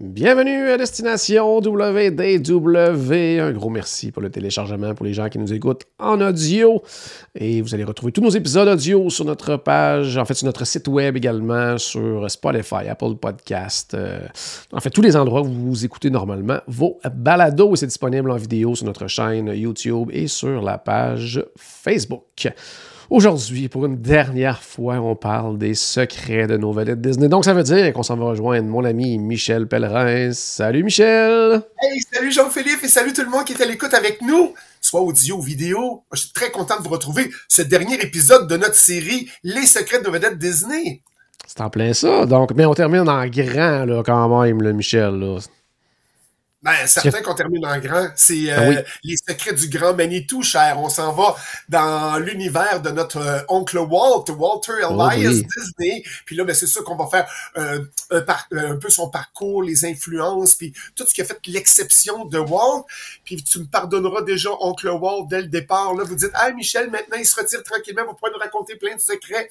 Bienvenue à Destination WDW. Un gros merci pour le téléchargement pour les gens qui nous écoutent en audio. Et vous allez retrouver tous nos épisodes audio sur notre page, en fait sur notre site web également, sur Spotify, Apple Podcast. euh, en fait, tous les endroits où vous écoutez normalement vos balados. C'est disponible en vidéo sur notre chaîne YouTube et sur la page Facebook. Aujourd'hui, pour une dernière fois, on parle des secrets de nos vedettes Disney. Donc, ça veut dire qu'on s'en va rejoindre mon ami Michel Pellerin. Salut Michel! Hey, salut Jean-Philippe et salut tout le monde qui est à l'écoute avec nous, soit audio ou vidéo. Je suis très content de vous retrouver ce dernier épisode de notre série Les secrets de nos vedettes Disney. C'est en plein ça. Donc, mais on termine en grand, là, quand même, là, Michel. Là. Ben, certains qu'on termine en grand, c'est euh, oui. les secrets du grand Manitou, cher. On s'en va dans l'univers de notre euh, oncle Walt, Walter Elias Oh oui. Disney. Puis là, ben, c'est sûr qu'on va faire euh, un, par- un peu son parcours, les influences, puis tout ce qui a fait l'exception de Walt. Puis tu me pardonneras déjà, oncle Walt, dès le départ. Là, vous dites, ah Michel, maintenant il se retire tranquillement pour pouvoir nous raconter plein de secrets.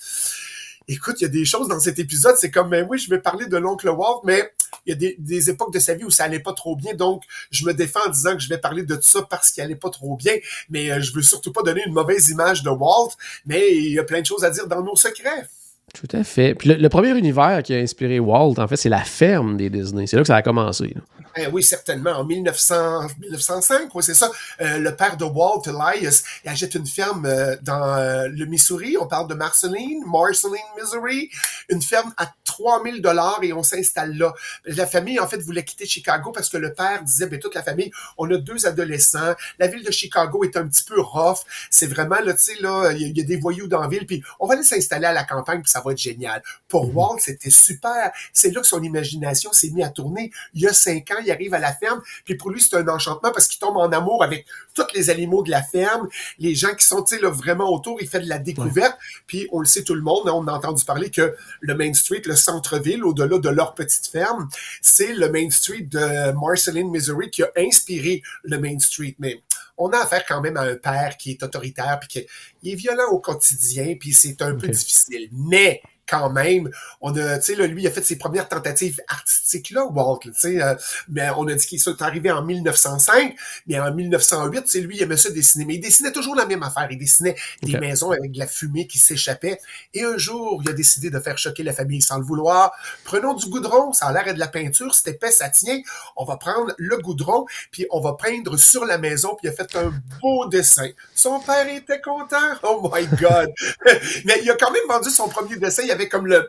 Écoute, il y a des choses dans cet épisode, c'est comme, ben oui, je vais parler de l'oncle Walt, mais il y a des, époques de sa vie où ça allait pas trop bien, donc je me défends en disant que je vais parler de ça parce qu'il allait pas trop bien, mais euh, je veux surtout pas donner une mauvaise image de Walt, mais il y a plein de choses à dire dans nos secrets. Tout à fait. Puis le, premier univers qui a inspiré Walt, en fait, c'est la ferme des Disney. C'est là que ça a commencé. Eh oui, certainement. En 1900, 1905, oui, c'est ça. Euh, le père de Walt, Elias, il achète une ferme euh, dans euh, le Missouri. On parle de Marceline, Marceline, Missouri. Une ferme à 3000 dollars et on s'installe là. La famille, en fait, voulait quitter Chicago parce que le père disait, ben, toute la famille, on a deux adolescents. La ville de Chicago est un petit peu rough. C'est vraiment, là, tu sais, là, il y, a- des voyous dans la ville, puis on va aller s'installer à la campagne, ça va être génial. Pour Walt, c'était super. C'est là que son imagination s'est mise à tourner. Il y a cinq ans, il arrive à la ferme, puis pour lui, c'est un enchantement parce qu'il tombe en amour avec tous les animaux de la ferme, les gens qui sont, là, vraiment autour, il fait de la découverte, puis on le sait tout le monde, hein, on a entendu parler que le Main Street, le centre-ville, au-delà de leur petite ferme, c'est le Main Street de Marceline, Missouri, qui a inspiré le Main Street, mais on a affaire quand même à un père qui est autoritaire, puis qui il est violent au quotidien, puis c'est un peu difficile. Mais quand même, on a, tu sais, lui, il a fait ses premières tentatives artistiques là, Walt, là, tu sais, euh, mais on a dit qu'il est arrivé en 1905, mais en 1908, c'est lui, il aimait ça dessiner, mais il dessinait toujours la même affaire, il dessinait des maisons avec de la fumée qui s'échappait, et un jour, il a décidé de faire choquer la famille sans le vouloir. Prenons du goudron, ça a l'air de la peinture, c'est épais, ça tient, on va prendre le goudron, puis on va peindre sur la maison, puis il a fait un beau dessin. Son père était content, oh my God! mais il a quand même vendu son premier dessin, il avait comme le... euh,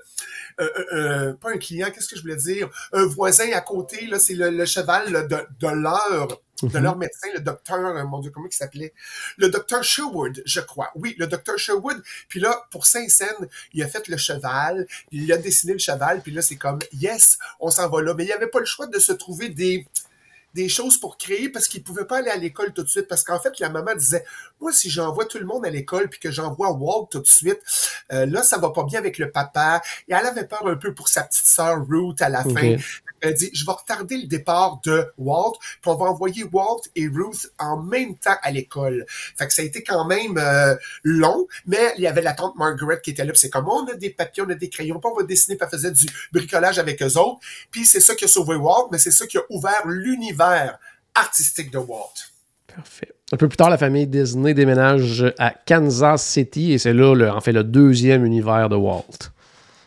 euh, euh, pas un client, qu'est-ce que je voulais dire? Un voisin à côté, là, c'est le, le cheval là, de, de leur de leur médecin, le docteur, mon Dieu, comment il s'appelait? Le docteur Sherwood, je crois. Oui, le docteur Sherwood. Puis là, pour Saint-Saëns, il a fait le cheval, il a dessiné le cheval, puis là, c'est comme, yes, on s'en va là. Mais il n'y avait pas le choix de se trouver des, des choses pour créer parce qu'il pouvait pas aller à l'école tout de suite. Parce qu'en fait, la maman disait, moi, si j'envoie tout le monde à l'école puis que j'envoie Walt tout de suite, euh, là, ça va pas bien avec le papa. Et elle avait peur un peu pour sa petite sœur Ruth à la fin. Elle dit, je vais retarder le départ de Walt, puis on va envoyer Walt et Ruth en même temps à l'école. Fait ça a été quand même euh, long, mais il y avait la tante Margaret qui était là, c'est comme, on a des papiers, on a des crayons, puis on va dessiner, puis elle faisait du bricolage avec eux autres. Puis c'est ça qui a sauvé Walt, mais c'est ça qui a ouvert l'univers artistique de Walt. Parfait. Un peu plus tard, la famille Disney déménage à Kansas City et c'est là, en fait, le deuxième univers de Walt.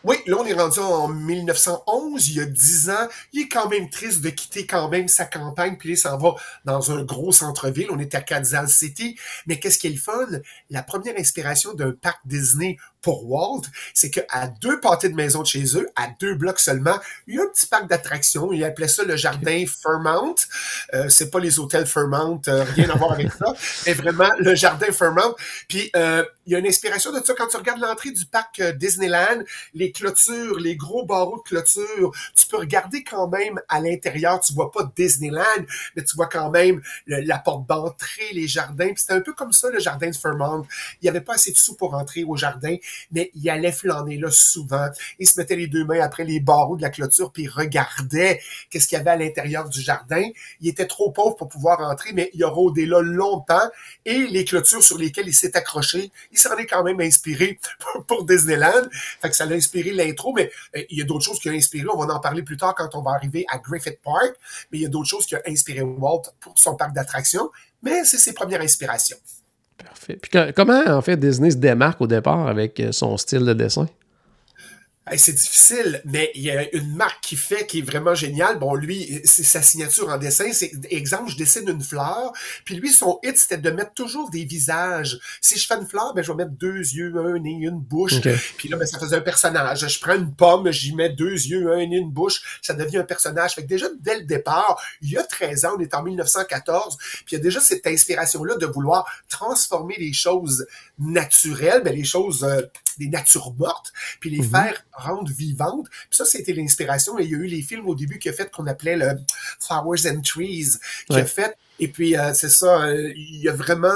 Oui, là, on est rendu en 1911, il y a 10 ans. Il est quand même triste de quitter quand même sa campagne, puis il s'en va dans un gros centre-ville. On est à Kansas City. Mais qu'est-ce qui est le fun? La première inspiration d'un parc Disney pour Walt, c'est qu'à deux pâtés de maison de chez eux, à deux blocs seulement, il y a un petit parc d'attractions. Il appelait ça le jardin Fairmount. Euh, c'est pas les hôtels Fairmount, euh, rien à voir avec ça, mais vraiment le jardin Fairmount. Puis euh, il y a une inspiration de ça quand tu regardes l'entrée du parc euh, Disneyland, les clôtures, les gros barreaux de clôture. Tu peux regarder quand même à l'intérieur. Tu vois pas Disneyland, mais tu vois quand même la porte d'entrée, les jardins. Puis c'était un peu comme ça le jardin de Fairmount. Il y avait pas assez de sous pour entrer au jardin, mais il allait flâner là souvent. Il se mettait les deux mains après les barreaux de la clôture, puis il regardait qu'est-ce qu'il y avait à l'intérieur du jardin. Il était trop pauvre pour pouvoir entrer, mais il a rôdé là longtemps. Et les clôtures sur lesquelles il s'est accroché, il s'en est quand même inspiré pour, Disneyland. Fait que ça l'a inspiré l'intro, mais euh, il y a d'autres choses qui ont inspiré. On va en parler plus tard quand on va arriver à Griffith Park. Mais il y a d'autres choses qui ont inspiré Walt pour son parc d'attractions. Mais c'est ses premières inspirations. Parfait. Puis comment, en fait, Disney se démarque au départ avec euh, son style de dessin? C'est difficile, mais il y a une marque qui fait qui est vraiment géniale. Bon, lui, c'est sa signature en dessin. C'est exemple, je dessine une fleur, puis lui, son hit, c'était de mettre toujours des visages. Si je fais une fleur, ben je vais mettre deux yeux, un nez, une bouche. Puis là, ben, ça faisait un personnage. Je prends une pomme, j'y mets deux yeux, un nez, une bouche, ça devient un personnage. Fait que déjà, dès le départ, il y a 13 ans, on est en 1914, puis il y a déjà cette inspiration-là de vouloir transformer les choses naturelles, ben, les choses, euh, des natures mortes, puis les mhm. faire rendre vivantes. Puis ça, c'était l'inspiration. Et il y a eu les films au début qui a fait qu'on appelait le Flowers and Trees, qui a fait. Et puis, euh, c'est ça, euh, il y a vraiment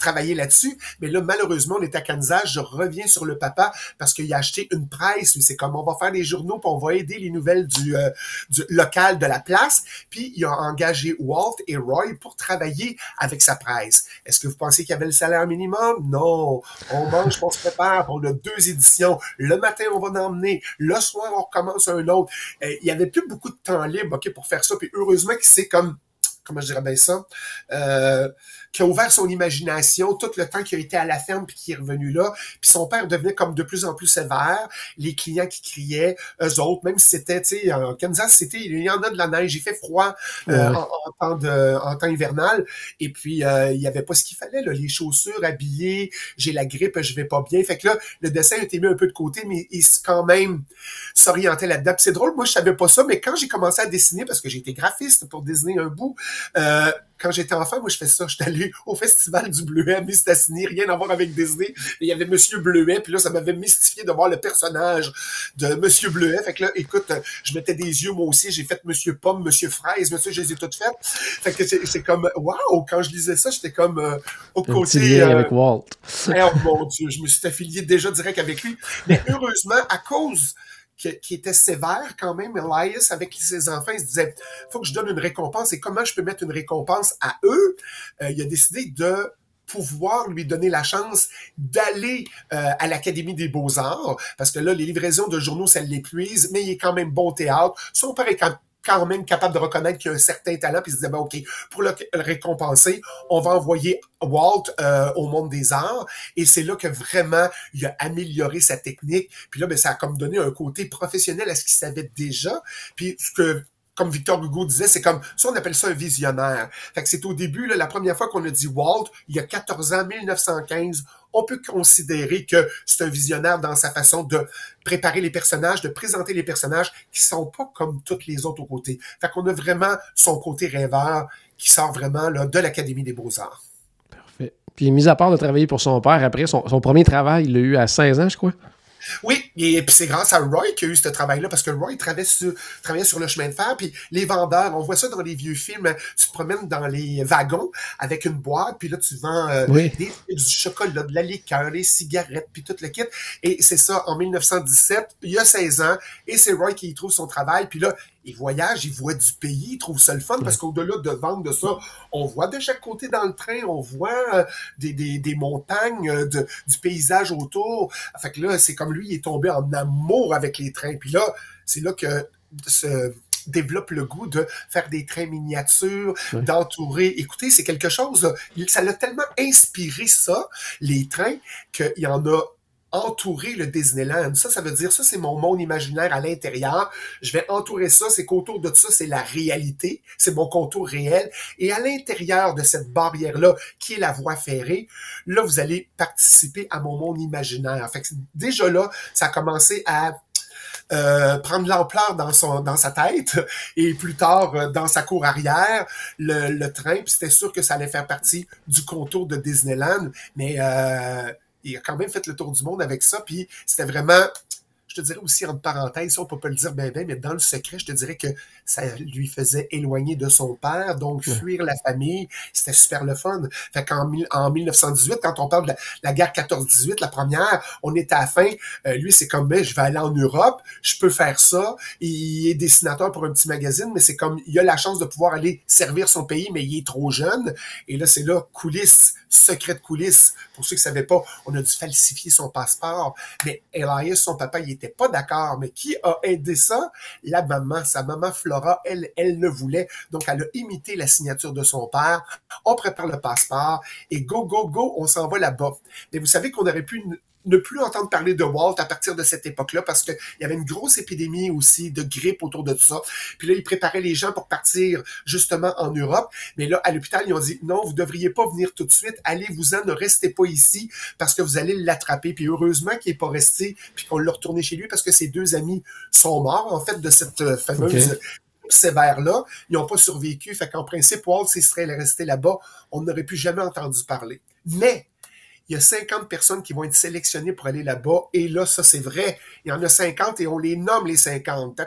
travailler là-dessus. Mais là, malheureusement, on est à Kansas. Je reviens sur le papa parce qu'il a acheté une presse. C'est comme on va faire des journaux, puis on va aider les nouvelles du, euh, du local de la place. Puis il a engagé Walt et Roy pour travailler avec sa presse. Est-ce que vous pensez qu'il y avait le salaire minimum? Non. On mange, on se prépare. On a deux éditions. Le matin, on va en emmener. Le soir, on recommence un autre. Euh, il y avait plus beaucoup de temps libre, OK, pour faire ça. Puis heureusement qu'il s'est comme comment je dirais bien ça, euh, qui a ouvert son imagination tout le temps qu'il a été à la ferme puis qui est revenu là. Puis son père devenait comme de plus en plus sévère. Les clients qui criaient, eux autres, même si c'était, tu sais, en Kansas City, il y en a de la neige, il fait froid euh, en, temps de, en temps hivernal. Et puis, euh, il y avait pas ce qu'il fallait, là, les chaussures, habillées, j'ai la grippe, je vais pas bien. Fait que là, le dessin a été mis un peu de côté, mais il quand même s'orientait là-dedans. c'est drôle, moi, je savais pas ça, mais quand j'ai commencé à dessiner, parce que j'ai été graphiste pour dessiner un bout, euh, quand j'étais enfant, moi, je fais ça. J'étais allé au festival du Bleuet à Mistassini, rien à voir avec Disney. il y avait Monsieur Bleuet, puis là, ça m'avait mystifié de voir le personnage de Monsieur Bleuet. Fait que là, écoute, je mettais des yeux, moi aussi. J'ai fait Monsieur Pomme, Monsieur Fraise, Monsieur, je les ai toutes faites. Fait que c'est comme, waouh, quand je lisais ça, j'étais comme euh, au Un côté... Euh, avec Walt. oh mon Dieu, je me suis affilié déjà direct avec lui. Mais heureusement, à cause qui, était sévère quand même, Elias, avec ses enfants, il se disait, faut que je donne une récompense et comment je peux mettre une récompense à eux? Euh, il a décidé de pouvoir lui donner la chance d'aller euh, à l'Académie des beaux-arts, parce que là, les livraisons de journaux, ça l'épuise, mais il est quand même bon théâtre. Son père est quand quand même capable de reconnaître qu'il a un certain talent, puis se disait, ben, OK, pour le récompenser, on va envoyer Walt euh, au monde des arts, et c'est là que vraiment, il a amélioré sa technique, puis là, ben, ça a comme donné un côté professionnel à ce qu'il savait déjà, puis ce que comme Victor Hugo disait, c'est comme, ça on appelle ça un visionnaire. Fait que c'est au début, là, la première fois qu'on a dit Walt, il y a 14 ans, 1915, on peut considérer que c'est un visionnaire dans sa façon de préparer les personnages, de présenter les personnages qui sont pas comme toutes les autres côtés. Fait qu'on a vraiment son côté rêveur qui sort vraiment de l'Académie des Beaux-Arts. Parfait. Puis, mis à part de travailler pour son père, après, son, son premier travail, il l'a eu à 16 ans, je crois. Oui, et puis c'est grâce à Roy qu'il y a eu ce travail-là, parce que Roy travaillait sur, travaillait sur le chemin de fer, puis les vendeurs, on voit ça dans les vieux films, tu te promènes dans les wagons avec une boîte, puis là tu vends euh, des, du chocolat, de la liqueur, des cigarettes, puis tout le kit. Et c'est ça, en 1917, il y a 16 ans, et c'est Roy qui y trouve son travail, puis là, il voyage, il voit du pays, il trouve ça le fun parce qu'au-delà de vendre de ça, on voit de chaque côté dans le train, on voit euh, des, des, des, montagnes, euh, de, du paysage autour. Fait que là, c'est comme lui, il est tombé en amour avec les trains. Puis là, c'est là que se développe le goût de faire des trains miniatures, d'entourer. Écoutez, c'est quelque chose, ça l'a tellement inspiré ça, les trains, qu'il y en a entourer le Disneyland. Ça, ça veut dire, ça, c'est mon monde imaginaire à l'intérieur. Je vais entourer ça, c'est qu'autour de ça, c'est la réalité, c'est mon contour réel. Et à l'intérieur de cette barrière-là, qui est la voie ferrée, là, vous allez participer à mon monde imaginaire. Fait que déjà là, ça a commencé à euh, prendre l'ampleur dans son dans sa tête et plus tard euh, dans sa cour arrière le, le train puis c'était sûr que ça allait faire partie du contour de Disneyland mais euh, il a quand même fait le tour du monde avec ça, puis c'était vraiment je te dirais aussi, entre parenthèses, on peut pas le dire bien, bien, mais dans le secret, je te dirais que ça lui faisait éloigner de son père, donc fuir la famille, c'était super le fun. Fait qu'en en 1918, quand on parle de la, guerre 14-18, la première, on est à la fin, euh, lui, c'est comme, ben, je vais aller en Europe, je peux faire ça, il est dessinateur pour un petit magazine, mais c'est comme, il a la chance de pouvoir aller servir son pays, mais il est trop jeune, et là, c'est là, coulisses, secret de coulisses, pour ceux qui savaient pas, on a dû falsifier son passeport, mais Elias, son papa, il était pas d'accord. Mais qui a aidé ça? La maman, sa maman Flora, elle, elle le voulait. Donc, elle a imité la signature de son père. On prépare le passeport et go, go, go, on s'en va là-bas. Mais vous savez qu'on aurait pu ne plus entendre parler de Walt à partir de cette époque-là parce qu'il y avait une grosse épidémie aussi de grippe autour de tout ça. Puis là, ils préparaient les gens pour partir justement en Europe. Mais là, à l'hôpital, ils ont dit non, vous devriez pas venir tout de suite. Allez-vous-en, ne restez pas ici parce que vous allez l'attraper. Puis heureusement qu'il est pas resté puis qu'on l'a retourné chez lui parce que ses deux amis sont morts en fait de cette fameuse sévère-là. Ils n'ont pas survécu. Fait qu'en principe, Walt, s'il serait resté là-bas, on n'aurait plus jamais entendu parler. Mais il y a 50 personnes qui vont être sélectionnées pour aller là-bas. Et là, ça, c'est vrai. Il y en a 50 et on les nomme les 50.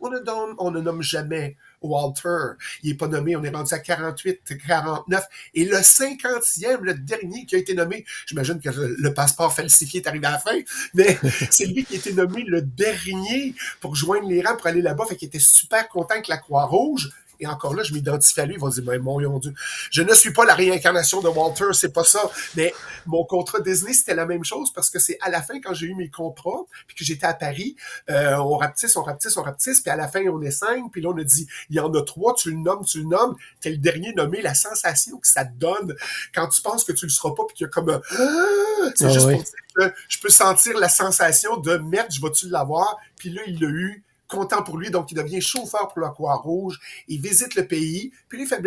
On, ne donne, on ne nomme jamais Walter. Il n'est pas nommé. On est rendu à 48, 49. Et le 50e, le dernier qui a été nommé, j'imagine que le, passeport falsifié est arrivé à la fin, mais c'est lui qui a été nommé le dernier pour joindre les rangs pour aller là-bas. Fait qu'il était super content que la Croix-Rouge et encore là, je m'identifie à lui. Ils vont dire, mais mon Dieu, je ne suis pas la réincarnation de Walter, c'est pas ça. Mais mon contrat Disney, c'était la même chose parce que c'est à la fin, quand j'ai eu mes contrats, puis que j'étais à Paris, euh, on rapetisse, on rapetisse, on rapetisse, puis à la fin, on est cinq, puis là, on a dit, il y en a trois, tu le nommes, tu le nommes. T'es le dernier nommé, la sensation que ça te donne quand tu penses que tu le seras pas, puis qu'il y a comme un... Ah! C'est ah juste pour dire que je peux sentir la sensation de merde, je vais-tu l'avoir? Puis là, il l'a eu content pour lui, donc il devient chauffeur pour la Croix-Rouge, il visite le pays, puis il fait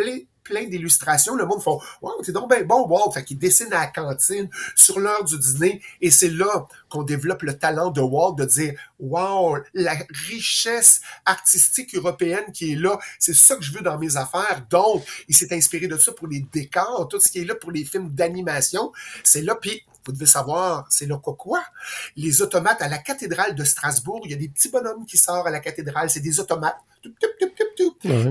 plein d'illustrations. Le monde fait Wow, t'es donc bien bon, Walt. Fait qu'il dessine à la cantine sur l'heure du dîner. Et c'est là qu'on développe le talent de Walt de dire Wow, la richesse artistique européenne qui est là, c'est ça que je veux dans mes affaires. Donc, il s'est inspiré de ça pour les décors, tout ce qui est là pour les films d'animation. C'est là, puis vous devez savoir, c'est le quoi? Les automates à la cathédrale de Strasbourg, il y a des petits bonhommes qui sortent à la cathédrale, c'est des automates.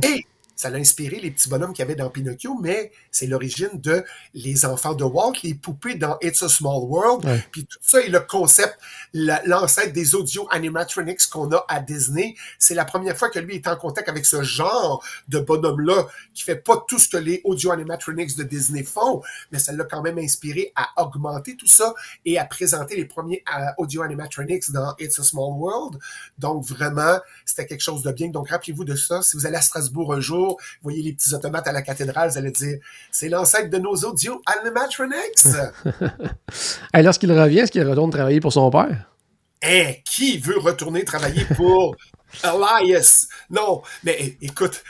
Et ça l'a inspiré les petits bonhommes qu'il y avait dans Pinocchio, mais c'est l'origine de les enfants de Walt, les poupées dans It's a Small World. Puis tout ça est le concept, l'ancêtre des audio animatronics qu'on a à Disney. C'est la première fois que lui est en contact avec ce genre de bonhomme-là qui fait pas tout ce que les audio animatronics de Disney font, mais ça l'a quand même inspiré à augmenter tout ça et à présenter les premiers euh, audio animatronics dans It's a Small World. Donc vraiment, c'était quelque chose de bien. Donc rappelez-vous de ça. Si vous allez à Strasbourg un jour, vous voyez les petits automates à la cathédrale, vous allez dire, c'est l'ancêtre de nos audio animatronics. Et lorsqu'il revient, est-ce qu'il retourne travailler pour son père? Eh, qui veut retourner travailler pour Elias? Non, mais écoute,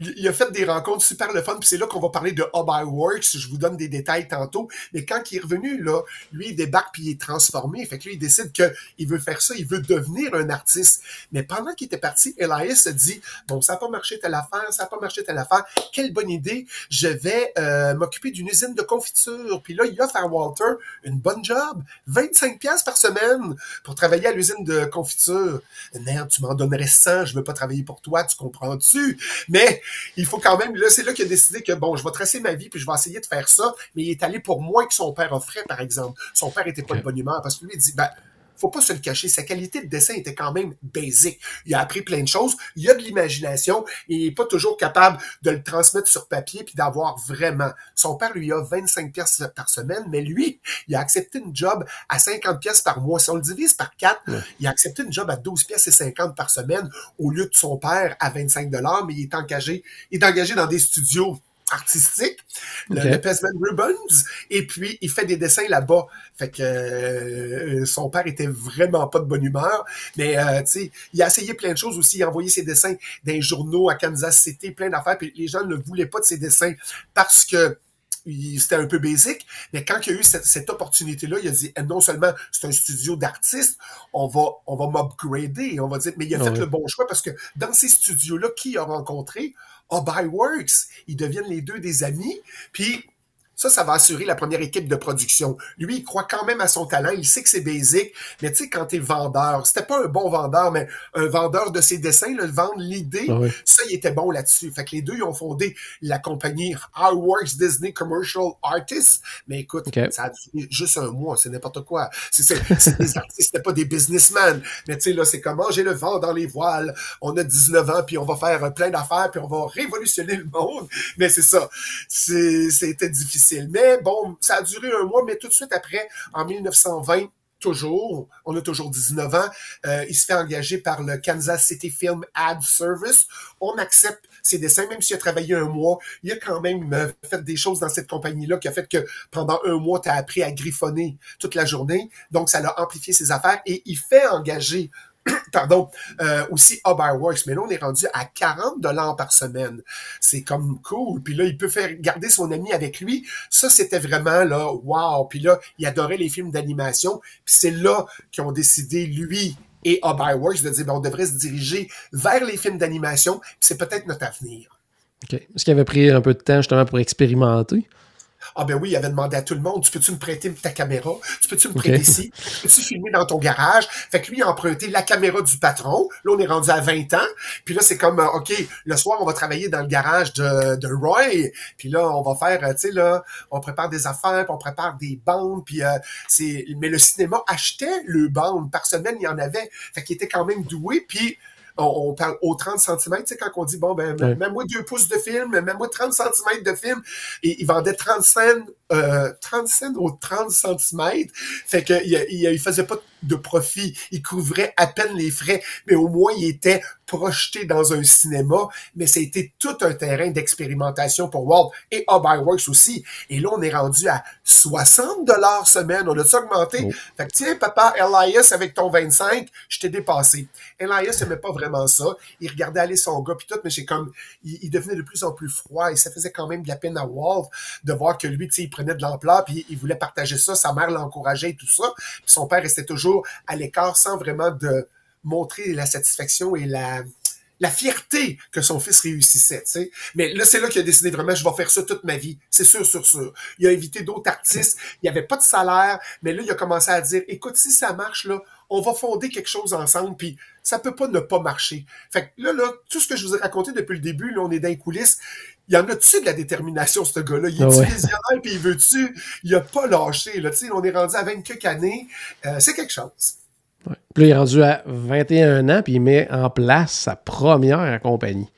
il a fait des rencontres super le fun, puis c'est là qu'on va parler de Hub Works. Je vous donne des détails tantôt. Mais quand il est revenu, là, lui, il débarque puis il est transformé. Fait que lui, il décide qu'il veut faire ça, il veut devenir un artiste. Mais pendant qu'il était parti, Elias se dit Bon, ça n'a pas marché telle affaire, ça n'a pas marché telle affaire. Quelle bonne idée, je vais euh, m'occuper d'une usine de confiture. Puis là, il offre à Walter une bonne job, 25$ par semaine pour travailler à l'usine de confiture. Merde, tu m'en donnerais 100, je veux pas travailler pour toi, tu comprends-tu? Mais il faut quand même, là, c'est là qu'il a décidé que, bon, je vais tracer ma vie, puis je vais essayer de faire ça, mais il est allé pour moins que son père offrait, par exemple. Son père était pas de bonne humeur, parce que lui, il dit, ben, faut pas se le cacher, sa qualité de dessin était quand même basique. Il a appris plein de choses, il a de l'imagination, il est pas toujours capable de le transmettre sur papier puis d'avoir vraiment. Son père lui a 25 pièces par semaine, mais lui, il a accepté une job à 50 pièces par mois. Si on le divise par 4, il a accepté une job à 12 pièces et 50 par semaine au lieu de son père à 25 dollars, mais il est engagé, il est engagé dans des studios artistique, le, Pesman Ribbons, et puis il fait des dessins là-bas. Fait que euh, son père était vraiment pas de bonne humeur, mais euh, tu sais, il a essayé plein de choses aussi, il a envoyé ses dessins dans les journaux à Kansas City, plein d'affaires, puis les gens ne voulaient pas de ses dessins parce que c'était un peu basique, mais quand il y a eu cette, cette opportunité-là, il a dit, eh, non seulement c'est un studio d'artistes, on va, on va m'upgrader, on va dire, mais il a Ah fait le bon choix parce que dans ces studios-là, qui a rencontré? Ah, by Works. Ils deviennent les deux des amis, puis ça, ça va assurer la première équipe de production. Lui, il croit quand même à son talent. Il sait que c'est basique. Mais tu sais, quand t'es vendeur, c'était pas un bon vendeur, mais un vendeur de ses dessins, le vendre l'idée, Ah ouais. ça, il était bon là-dessus. Fait que les deux, ils ont fondé la compagnie Works Disney Commercial Artists. Mais écoute, ça a duré juste un mois. C'est n'importe quoi. C'est, des artistes, c'était pas des businessmen. Mais tu sais, là, c'est comment j'ai le vent dans les voiles. On a 19 ans, puis on va faire plein d'affaires, puis on va révolutionner le monde. Mais c'est ça. C'était difficile. Mais bon, ça a duré un mois, mais tout de suite après, en 1920, toujours, on a toujours 19 ans, euh, il se fait engager par le Kansas City Film Ad Service. On accepte ses dessins, même s'il a travaillé un mois. Il a quand même euh, fait des choses dans cette compagnie-là qui a fait que pendant un mois, tu as appris à griffonner toute la journée. Donc, ça l'a amplifié ses affaires et il fait engager pardon, euh, aussi Works, mais là, on est rendu à 40 dollars par semaine. C'est comme cool. Puis là, il peut faire garder son ami avec lui. Ça, c'était vraiment là, wow. Puis là, il adorait les films d'animation. Puis c'est là qu'ils ont décidé, lui et Works, de dire, ben, on devrait se diriger vers les films d'animation. Puis c'est peut-être notre avenir. OK. Est-ce qu'il avait pris un peu de temps justement pour expérimenter? Ah ben oui, il avait demandé à tout le monde, tu peux-tu me prêter ta caméra? Tu peux-tu me prêter ici? Peux-tu filmer dans ton garage? Fait que lui, il a emprunté la caméra du patron. Là, on est rendu à 20 ans. Puis là, c'est comme, euh, OK, le soir, on va travailler dans le garage de, de Roy. Puis là, on va faire, euh, tu sais, là, on prépare des affaires, puis on prépare des bandes. Puis euh, c'est... Mais le cinéma achetait le bande. Par semaine, il y en avait. Fait qu'il était quand même doué. Puis on, on parle aux 30 cm, tu sais, quand on dit, bon, ben, Ouais. même moi deux pouces de film, même moi 30 cm de film, et il vendait 30 cents, euh, 30 cents aux 30 cm. Fait que il, il, il faisait pas de profit. Il couvrait à peine les frais, mais au moins il était projeté dans un cinéma. Mais c'était tout un terrain d'expérimentation pour Walt et Works aussi. Et là, on est rendu à 60 dollars semaine. On a-tu augmenté? Oh. Fait que tiens, papa, Elias, avec ton 25, je t'ai dépassé. Elias aimait pas vraiment ça. Il regardait aller son gars puis tout, mais j'ai comme, il, devenait de plus en plus froid et ça faisait quand même de la peine à Walt de voir que lui, tu sais, il prenait de l'ampleur puis il voulait partager ça. Sa mère l'encourageait et tout ça. Puis son père restait toujours à l'écart sans vraiment de montrer la satisfaction et la, la fierté que son fils réussissait, tu sais. Mais là, c'est là qu'il a décidé vraiment, je vais faire ça toute ma vie. C'est sûr, sûr, sûr. Il a invité d'autres artistes. Il n'y avait pas de salaire. Mais là, il a commencé à dire, écoute, si ça marche, là, on va fonder quelque chose ensemble, puis ça peut pas ne pas marcher. Fait que là, là, tout ce que je vous ai raconté depuis le début, là, on est dans les coulisses. Il y en a-tu de la détermination, ce gars-là? Il est Ah ouais. visionnaire, puis il veut-tu? Il a pas lâché, là. Tu sais, on est rendu à 20 quelques années. Euh, c'est quelque chose. Ouais. Puis là, il est rendu à 21 ans, puis il met en place sa première compagnie.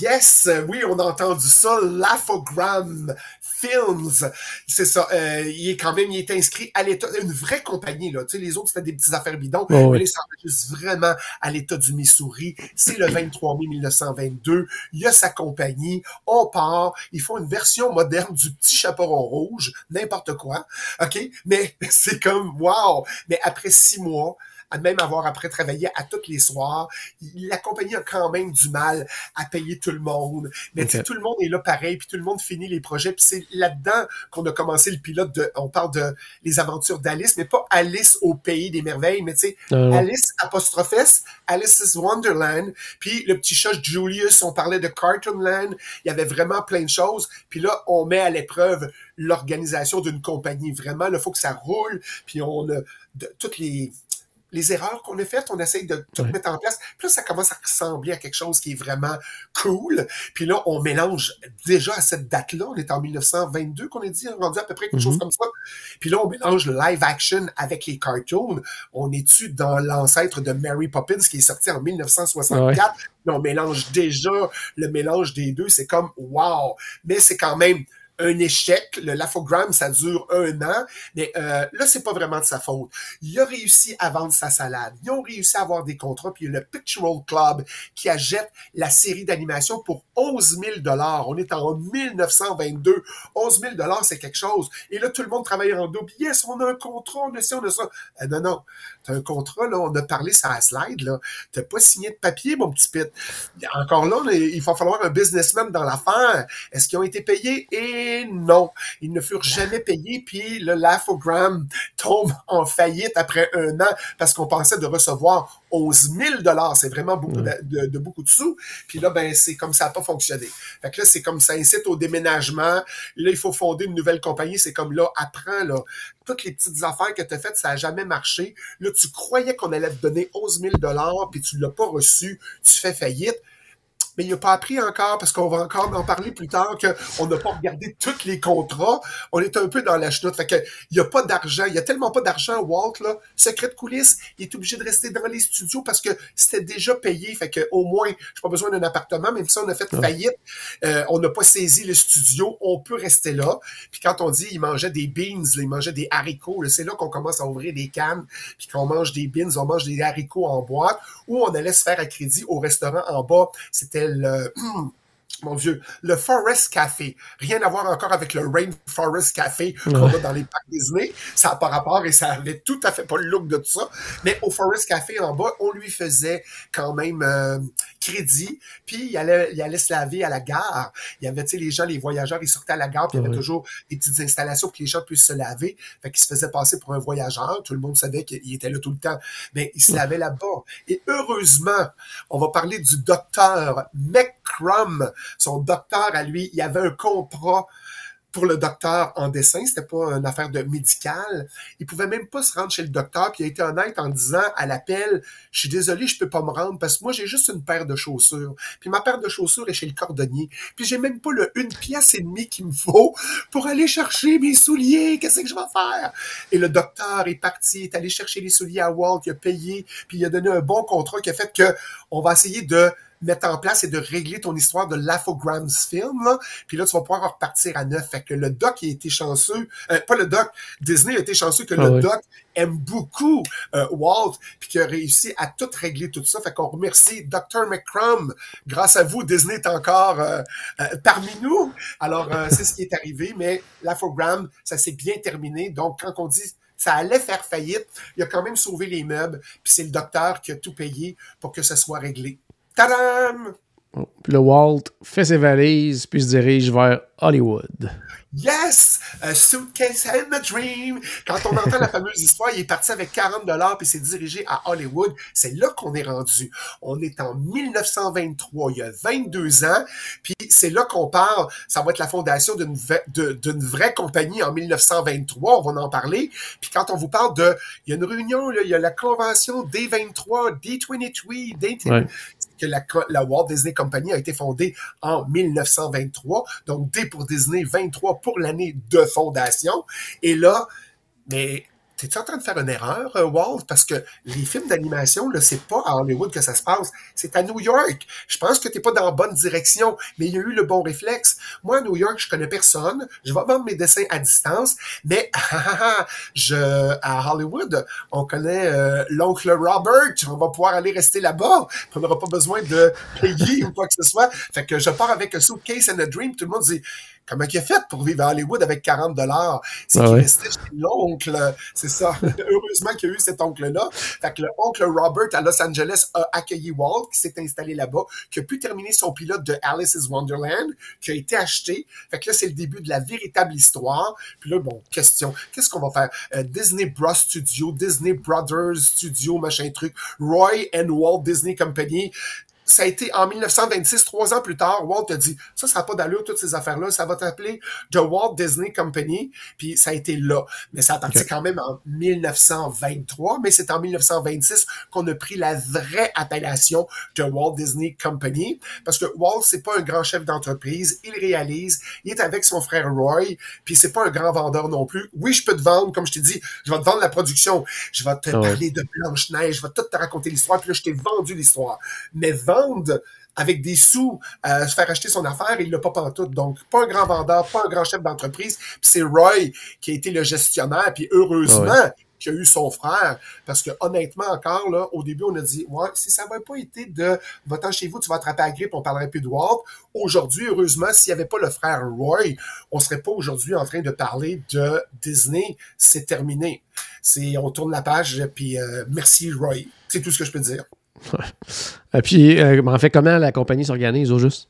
Yes, oui, on a entendu ça, Laphogram Films. C'est ça. Euh, il est quand même, il est inscrit à l'État, une vraie compagnie, là. Tu sais, les autres, c'était des petites affaires bidons. Oh, oui. mais là, vraiment à l'État du Missouri. C'est le 23 mai 1922. Il y a sa compagnie. On part. Ils font une version moderne du petit chaperon rouge. N'importe quoi. OK? Mais c'est comme, wow! Mais après six mois, à même avoir après travaillé à tous les soirs, la compagnie a quand même du mal à payer tout le monde. Mais Ok. tu sais, tout le monde est là pareil, puis tout le monde finit les projets. Puis c'est là-dedans qu'on a commencé le pilote de. On parle de les aventures d'Alice, mais pas Alice au pays des merveilles, mais tu sais, non. Alice apostrophe S, Alice's Wonderland. Puis le petit chat Julius, on parlait de Cartoonland. Il y avait vraiment plein de choses. Puis là, on met à l'épreuve l'organisation d'une compagnie. Vraiment, il faut que ça roule. Puis on a de, toutes les les erreurs qu'on a faites, on essaye de tout Ouais. mettre en place. Puis là, ça commence à ressembler à quelque chose qui est vraiment cool. Puis là, on mélange déjà à cette date-là, on est en 1922 qu'on est dit, rendu à peu près quelque Mhm. chose comme ça. Puis là, on mélange le live action avec les cartoons. On est-tu dans l'ancêtre de Mary Poppins qui est sorti en 1964? Puis on mélange déjà le mélange des deux. C'est comme wow! Mais c'est quand même un échec. Le Lafogram, ça dure un an, mais euh, là, c'est pas vraiment de sa faute. Il a réussi à vendre sa salade. Ils ont réussi à avoir des contrats, puis il y a le Pictural Club qui achète la série d'animation pour 11 000 On est en 1922. 11 000 c'est quelque chose. Et là, tout le monde travaille en double. Yes, on a un contrat, on a ça, on a ça. Euh, non, non. T'as un contrat, là, on a parlé sur la slide, là. T'as pas signé de papier, mon petit pit. Encore là, il va falloir un businessman dans l'affaire. Est-ce qu'ils ont été payés? Non. Ils ne furent jamais payés, puis le Lafogram tombe en faillite après un an parce qu'on pensait de recevoir 11 000 C'est vraiment beaucoup de, de, beaucoup de sous. Puis là, ben, c'est comme ça n'a pas fonctionné. Fait que là, c'est comme ça incite au déménagement. Là, il faut fonder une nouvelle compagnie. C'est comme là, apprends, là, toutes les petites affaires que tu as faites, ça n'a jamais marché. Là, tu croyais qu'on allait te donner 11 000 puis tu l'as pas reçu, tu fais faillite mais il n'a pas appris encore parce qu'on va encore en parler plus tard qu'on n'a pas regardé tous les contrats. On est un peu dans la chenoute. Fait que il n'y a pas d'argent. Il y a tellement pas d'argent, Walt, là. Secret de coulisses, il est obligé de rester dans les studios parce que c'était déjà payé. Fait que au moins, j'ai pas besoin d'un appartement, même si on a fait faillite, euh, on n'a pas saisi le studio, on peut rester là. Puis quand on dit il mangeait des beans, il mangeait des haricots, c'est là qu'on commence à ouvrir des cannes. Puis quand on mange des beans, on mange des haricots en boîte ou on allait se faire à crédit au restaurant en bas. C'était le, mon Dieu, le Forest Café. Rien à voir encore avec le Rainforest Café qu'on a dans les parcs Disney. Ça n'a pas rapport et ça avait tout à fait pas le look de tout ça. Mais au Forest Café en bas, on lui faisait quand même euh, crédit. Puis il allait, il allait se laver à la gare. Il y avait, tu sais, les gens, les voyageurs, ils sortaient à la gare, puis il y avait toujours des petites installations pour que les gens puissent se laver. Fait qu'il se faisait passer pour un voyageur. Tout le monde savait qu'il était là tout le temps. Mais il se lavait là-bas. Et heureusement, on va parler du docteur McCrum. Son docteur à lui, il avait un contrat pour le docteur en dessin, c'était pas une affaire de médical. Il pouvait même pas se rendre chez le docteur, puis il a été honnête en disant à l'appel, je suis désolé, je peux pas me rendre parce que moi j'ai juste une paire de chaussures. Puis ma paire de chaussures est chez le cordonnier. Puis j'ai même pas le une pièce et demie qu'il me faut pour aller chercher mes souliers. Qu'est-ce que je vais faire? Et le docteur est parti, est allé chercher les souliers à Walt, il a payé, puis il a donné un bon contrat qui a fait que on va essayer de mettre en place et de régler ton histoire de l'Aphograms film. Là. Puis là, tu vas pouvoir repartir à neuf. Fait que le doc a été chanceux. Euh, pas le doc, Disney a été chanceux que ah le doc aime beaucoup euh, Walt, puis qu'il a réussi à tout régler tout ça. Fait qu'on remercie Dr. McCrum. Grâce à vous, Disney est encore euh, parmi nous. Alors, c'est ce qui est arrivé, mais l'Aphogram, ça s'est bien terminé. Donc, quand on dit ça allait faire faillite, il a quand même sauvé les meubles, puis c'est le docteur qui a tout payé pour que ça soit réglé. Tadam! Le Walt fait ses valises puis se dirige vers Hollywood. Yes! A suitcase and a dream! Quand on entend la fameuse histoire, il est parti avec 40 dollars puis s'est dirigé à Hollywood. C'est là qu'on est rendu. On est en 1923, il y a 22 ans. Puis c'est là qu'on parle. Ça va être la fondation d'une vraie compagnie en 1923. On va en parler. Puis quand on vous parle de, il y a une réunion, là, il y a la convention D23, D23, D23 que la, Walt Disney Company a été fondée en 1923. Donc, D pour Disney, 23 pour l'année de fondation. Et là, mais T'es-tu en train de faire une erreur, euh, Walt? Parce que les films d'animation, là, c'est pas à Hollywood que ça se passe, c'est à New York. Je pense que t'es pas dans la bonne direction, mais il y a eu le bon réflexe. Moi, à New York, je connais personne. Je vais vendre mes dessins à distance, mais je, à Hollywood, on connaît euh, l'oncle Robert. On va pouvoir aller rester là-bas. On n'aura pas besoin de payer ou quoi que ce soit. Fait que je pars avec un suitcase and a dream. Tout le monde dit Comment il a fait pour vivre à Hollywood avec 40 dollars? C'est ah qu'il restait chez l'oncle. C'est ça. Heureusement qu'il y a eu cet oncle-là. Fait que le oncle Robert à Los Angeles a accueilli Walt, qui s'est installé là-bas, qui a pu terminer son pilote de Alice's Wonderland, qui a été acheté. Fait que là, c'est le début de la véritable histoire. Puis là, bon, question. Qu'est-ce qu'on va faire? Euh, Disney Bros Studio, Disney Brothers Studio, machin truc, Roy and Walt Disney Company ça a été en 1926, trois ans plus tard, Walt a dit, ça, ça n'a pas d'allure, toutes ces affaires-là, ça va t'appeler The Walt Disney Company, puis ça a été là. Mais ça a parti quand même en 1923, mais c'est en 1926 qu'on a pris la vraie appellation de Walt Disney Company, parce que Walt, c'est pas un grand chef d'entreprise, il réalise, il est avec son frère Roy, puis c'est pas un grand vendeur non plus. Oui, je peux te vendre, comme je t'ai dit, je vais te vendre la production, je vais te ah parler de Blanche-Neige, je vais tout te raconter l'histoire, puis là, je t'ai vendu l'histoire. Mais vendre avec des sous euh, se faire acheter son affaire, il l'a pas pantoute. Donc, pas un grand vendeur, pas un grand chef d'entreprise. Puis c'est Roy qui a été le gestionnaire. Puis heureusement, Ah qui a eu son frère. Parce que honnêtement, encore, là, au début, on a dit Ouais, si ça n'avait pas été de va chez vous, tu vas attraper la grippe, on parlerait plus de Walt. Aujourd'hui, heureusement, s'il n'y avait pas le frère Roy, on serait pas aujourd'hui en train de parler de Disney. C'est terminé. C'est on tourne la page, puis euh, merci Roy. C'est tout ce que je peux dire. Et puis, euh, en fait, comment la compagnie s'organise au juste?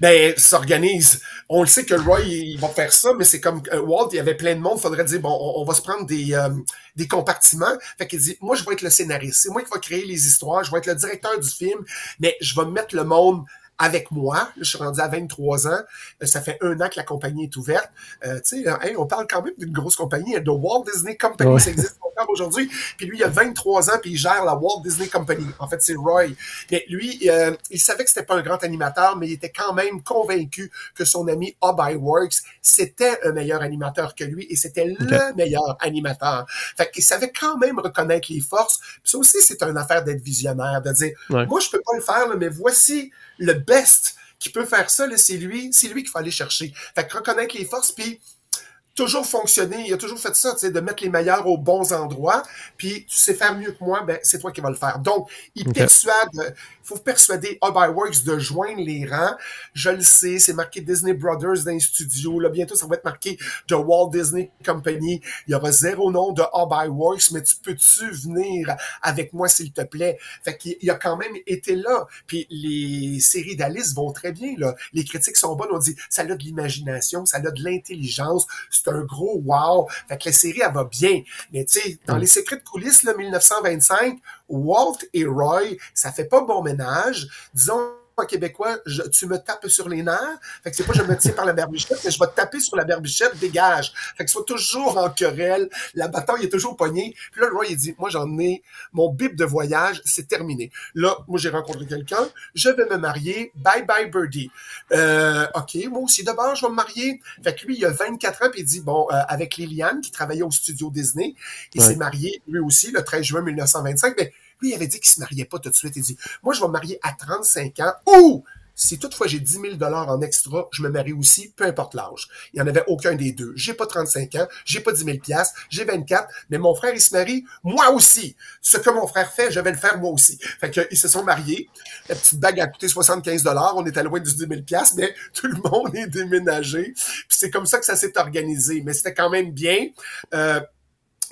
ben, s'organise. On le sait que Roy, il va faire ça, mais c'est comme euh, Walt, il y avait plein de monde, faudrait dire, bon, on, on va se prendre des, euh, des compartiments. Fait qu'il dit, moi, je vais être le scénariste. C'est moi qui vais créer les histoires, je vais être le directeur du film, mais je vais mettre le monde avec moi. Je suis rendu à 23 ans. Ça fait un an que la compagnie est ouverte. Euh, tu sais, hey, on parle quand même d'une grosse compagnie, de Walt Disney Company. Ouais. Ça existe aujourd'hui. Puis lui, il a 23 ans, puis il gère la Walt Disney Company. En fait, c'est Roy. Mais lui, euh, il savait que c'était pas un grand animateur, mais il était quand même convaincu que son ami Hub Works, c'était un meilleur animateur que lui et c'était le meilleur animateur. Fait qu'il savait quand même reconnaître les forces. Puis ça aussi, c'est une affaire d'être visionnaire, de dire, Ouais. moi, je peux pas le faire, là, mais voici le best qui peut faire ça, c'est lui, c'est lui qu'il faut aller chercher. Fait que reconnaître les forces, puis toujours fonctionner, il a toujours fait ça, tu sais, de mettre les meilleurs aux bons endroits, puis tu sais faire mieux que moi, ben c'est toi qui vas le faire. Donc, il persuade, il faut persuader Hub Works de joindre les rangs. Je le sais, c'est marqué Disney Brothers dans les studios, là, bientôt ça va être marqué The Walt Disney Company. Il y aura zéro nom de Hub Works, mais tu peux-tu venir avec moi, s'il te plaît? Fait qu'il il a quand même été là. Puis les séries d'Alice vont très bien, là. Les critiques sont bonnes. On dit, ça a de l'imagination, ça a de l'intelligence. C'est un gros wow. Fait que la série, elle va bien. Mais tu sais, dans les secrets de coulisses, là, 1925, Walt et Roy, ça fait pas bon ménage. Disons, en québécois, je- tu me tapes sur les nerfs. Fait que c'est pas je me tiens par la berbichette, mais je vais te taper sur la berbichette, dégage. Fait que soit toujours en querelle. La bataille est toujours pognée. Puis là, Roy, il dit, moi, j'en ai, mon bip de voyage, c'est terminé. Là, moi, j'ai rencontré quelqu'un, je vais me marier, bye bye birdie. Euh, OK, moi aussi, d'abord, je vais me marier. Fait que lui, il a 24 ans, puis il dit, bon, euh, avec Liliane, qui travaillait au studio Disney, il Ouais. s'est marié, lui aussi, le 13 juin 1925, mais lui, il avait dit qu'il se mariait pas tout de suite. Il dit, moi, je vais me marier à 35 ans, ou si toutefois j'ai 10 000 en extra, je me marie aussi, peu importe l'âge. Il n'y en avait aucun des deux. J'ai pas 35 ans, j'ai pas 10 000 j'ai 24, mais mon frère, il se marie, moi aussi. Ce que mon frère fait, je vais le faire moi aussi. Fait que, ils se sont mariés. La petite bague a coûté 75 on était loin du 10 000 mais tout le monde est déménagé. Puis c'est comme ça que ça s'est organisé. Mais c'était quand même bien. Euh,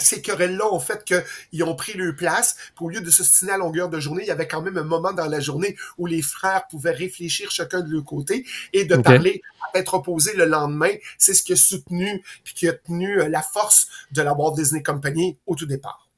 ces querelles-là ont fait qu'ils ont pris leur place. Puis au lieu de se stiner à longueur de journée, il y avait quand même un moment dans la journée où les frères pouvaient réfléchir chacun de leur côté et de parler à être opposés le lendemain. C'est ce qui a soutenu puis qui a tenu euh, la force de la Walt Disney Company au tout départ.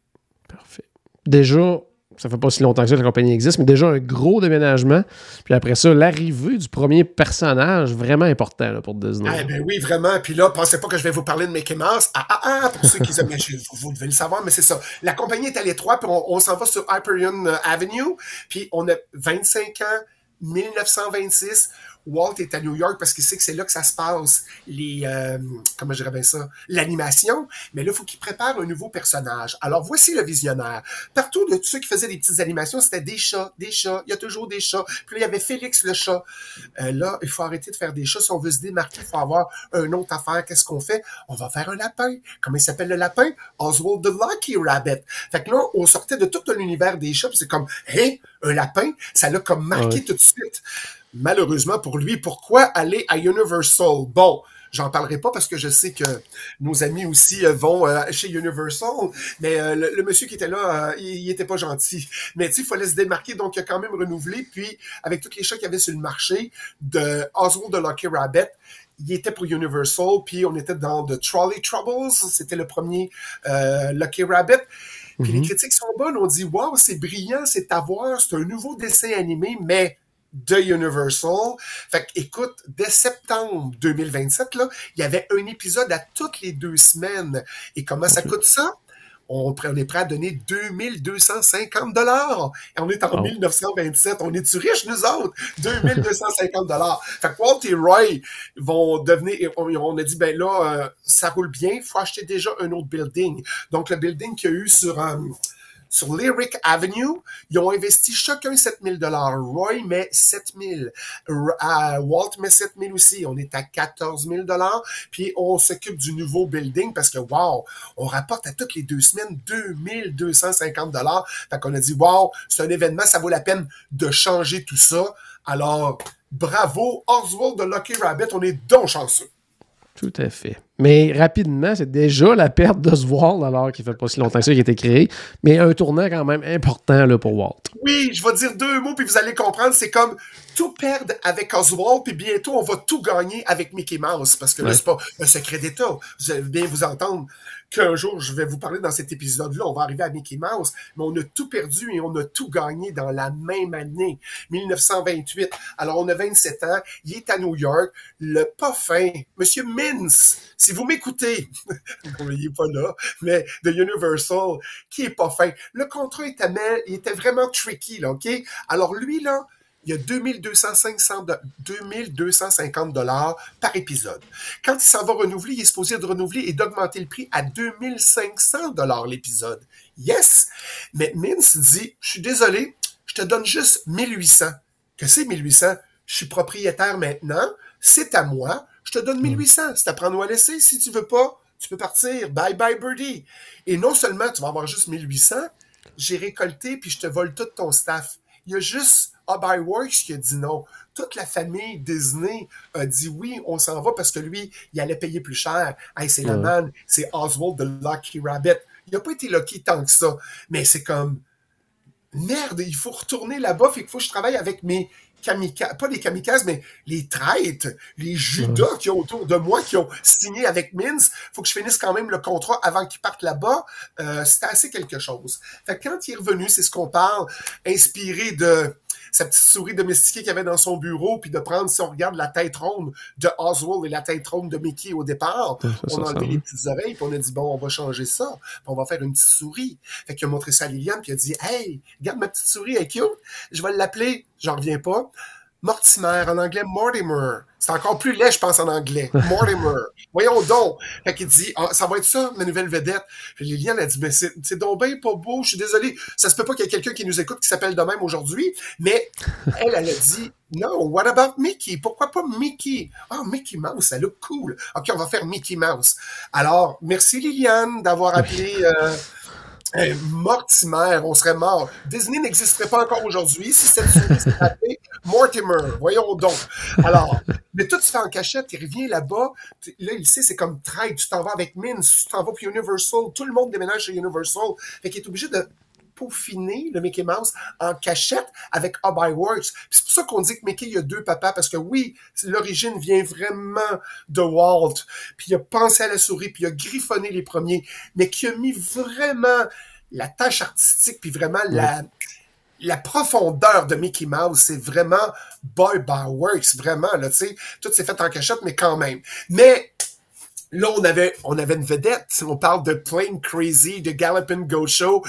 Parfait. Déjà, ça fait pas si longtemps que ça la compagnie existe, mais déjà un gros déménagement. Puis après ça, l'arrivée du premier personnage vraiment important là, pour Disney. Ah ben oui, vraiment. Puis là, pensez pas que je vais vous parler de Mickey Mouse. Ah ah ah, pour ceux qui aiment, vous, vous devez le savoir, mais c'est ça. La compagnie est à l'étroit, puis on, on s'en va sur Hyperion euh, Avenue, puis on a 25 ans, 1926. Walt est à New York parce qu'il sait que c'est là que ça se passe, les, euh, comment je dirais bien ça, l'animation. Mais là, il faut qu'il prépare un nouveau personnage. Alors, voici le visionnaire. Partout, de tous ceux qui faisaient des petites animations, c'était des chats, des chats. Il y a toujours des chats. Puis là, il y avait Félix le chat. Euh, là, il faut arrêter de faire des chats. Si on veut se démarquer, il faut avoir un autre affaire. Qu'est-ce qu'on fait? On va faire un lapin. Comment il s'appelle le lapin? Oswald the Lucky Rabbit. Fait que là, on sortait de tout l'univers des chats, puis c'est comme, hein, un lapin? Ça l'a comme marqué Ouais. tout de suite. Malheureusement pour lui, pourquoi aller à Universal? Bon, J'en parlerai pas parce que je sais que nos amis aussi euh, vont euh, chez Universal, mais euh, le, le monsieur qui était là, il, il était pas gentil. Mais tu sais, il fallait se démarquer, donc il a quand même renouvelé. Puis avec tous les chats qu'il y avait sur le marché, de Oswald de Lucky Rabbit, il était pour Universal, puis on était dans The Trolley Troubles, c'était le premier euh, Lucky Rabbit. Puis les critiques sont bonnes, on dit Wow, c'est brillant, c'est à voir, c'est un nouveau dessin animé, mais de Universal. Fait que, écoute, dès septembre 2027, là, il y avait un épisode à toutes les deux semaines. Et comment ça coûte ça? On, on est prêt à donner 2250 dollars. Et on est en Oh. 1927. On est-tu riches, nous autres? 2250 dollars. Fait que Walt et Roy vont devenir, on, on a dit, ben là, euh, ça roule bien, il faut acheter déjà un autre building. Donc, le building qu'il y a eu sur, euh, sur Lyric Avenue. Ils ont investi chacun 7000 dollars. Roy met 7000. Walt met 7000 aussi. On est à 14 000 dollars. Puis on s'occupe du nouveau building parce que, wow, on rapporte à toutes les deux semaines 2250 dollars. Fait qu'on a dit, wow, c'est un événement, ça vaut la peine de changer tout ça. Alors, bravo, Oswald de Lucky Rabbit, on est donc chanceux. Tout à fait. Mais rapidement, c'est déjà la perte d'Oswald, alors qu'il fait pas si longtemps que ça qu'il a été créé, mais un tournant quand même important là, pour Walt. Oui, je vais dire deux mots, puis vous allez comprendre. C'est comme tout perdre avec Oswald, puis bientôt, on va tout gagner avec Mickey Mouse, parce que là, c'est pas un secret d'État. Vous allez bien vous entendre qu'un jour, je vais vous parler dans cet épisode-là, on va arriver à Mickey Mouse, mais on a tout perdu et on a tout gagné dans la même année, 1928. Alors, on a 27 ans, il est à New York, le pas fin, Monsieur Mintz, si vous m'écoutez, il n'est pas là, mais de Universal, qui est pas fin. Le contrat était, il était vraiment tricky, là, OK? Alors, lui, là, il y a 2250 dollars par épisode. Quand il s'en va renouveler, il est supposé de renouveler et d'augmenter le prix à 2500 dollars l'épisode. Yes! Mais Mince dit, je suis désolé, je te donne juste 1800. Que c'est 1800? Je suis propriétaire maintenant, c'est à moi, je te donne 1800. C'est à prendre ou à laisser. Si tu veux pas, tu peux partir. Bye bye birdie. Et non seulement tu vas avoir juste 1800, j'ai récolté puis je te vole tout ton staff. Il y a juste Works qui a dit non. Toute la famille Disney a dit oui, on s'en va parce que lui, il allait payer plus cher. Hey, c'est la man, c'est Oswald de Lucky Rabbit. Il n'a pas été lucky tant que ça. Mais c'est comme merde, il faut retourner là-bas, il faut que je travaille avec mes kamikazes, pas les kamikazes, mais les traîtres, les judas qui ont autour de moi, qui ont signé avec Mins. faut que je finisse quand même le contrat avant qu'ils partent là-bas. Euh, C'était assez quelque chose. Fait que quand il est revenu, c'est ce qu'on parle, inspiré de sa petite souris domestiquée qu'il avait dans son bureau, puis de prendre, si on regarde la tête ronde de Oswald et la tête ronde de Mickey au départ, on a enlevé les petites oreilles, puis on a dit, bon, on va changer ça, puis on va faire une petite souris. Fait qu'il a montré ça à Liliane, puis il a dit, hey, regarde ma petite souris, elle est cute, je vais l'appeler, j'en reviens pas, Mortimer, en anglais Mortimer. C'est encore plus laid, je pense, en anglais. Mortimer. Voyons donc. Fait qu'il dit, ah, ça va être ça, ma nouvelle vedette. Puis Liliane a dit, mais c'est, c'est donc bien pas beau, je suis désolé. Ça se peut pas qu'il y ait quelqu'un qui nous écoute qui s'appelle de même aujourd'hui. Mais elle, elle a dit, non, what about Mickey? Pourquoi pas Mickey? Ah, oh, Mickey Mouse, ça look cool. OK, on va faire Mickey Mouse. Alors, merci Liliane d'avoir appelé... Euh, Hey, Mortimer, on serait mort. Disney n'existerait pas encore aujourd'hui si cette souris s'était appelée Mortimer. Voyons donc. Alors, mais tout se fait en cachette. Il revient là-bas. Là, il sait, c'est comme trade. Tu t'en vas avec Mince, tu t'en vas pour Universal. Tout le monde déménage chez Universal. Fait qu'il est obligé de peaufiner le Mickey Mouse en cachette avec Up Works. C'est pour ça qu'on dit que Mickey, il y a deux papas, parce que oui, l'origine vient vraiment de Walt, puis il a pensé à la souris, puis il a griffonné les premiers, mais qui a mis vraiment la tâche artistique, puis vraiment la, la profondeur de Mickey Mouse, c'est vraiment Boy by Works, vraiment, là, tu sais, tout s'est fait en cachette, mais quand même. Mais Là, on avait, on avait une vedette. On parle de Plain Crazy, de Gallopin' Go Show.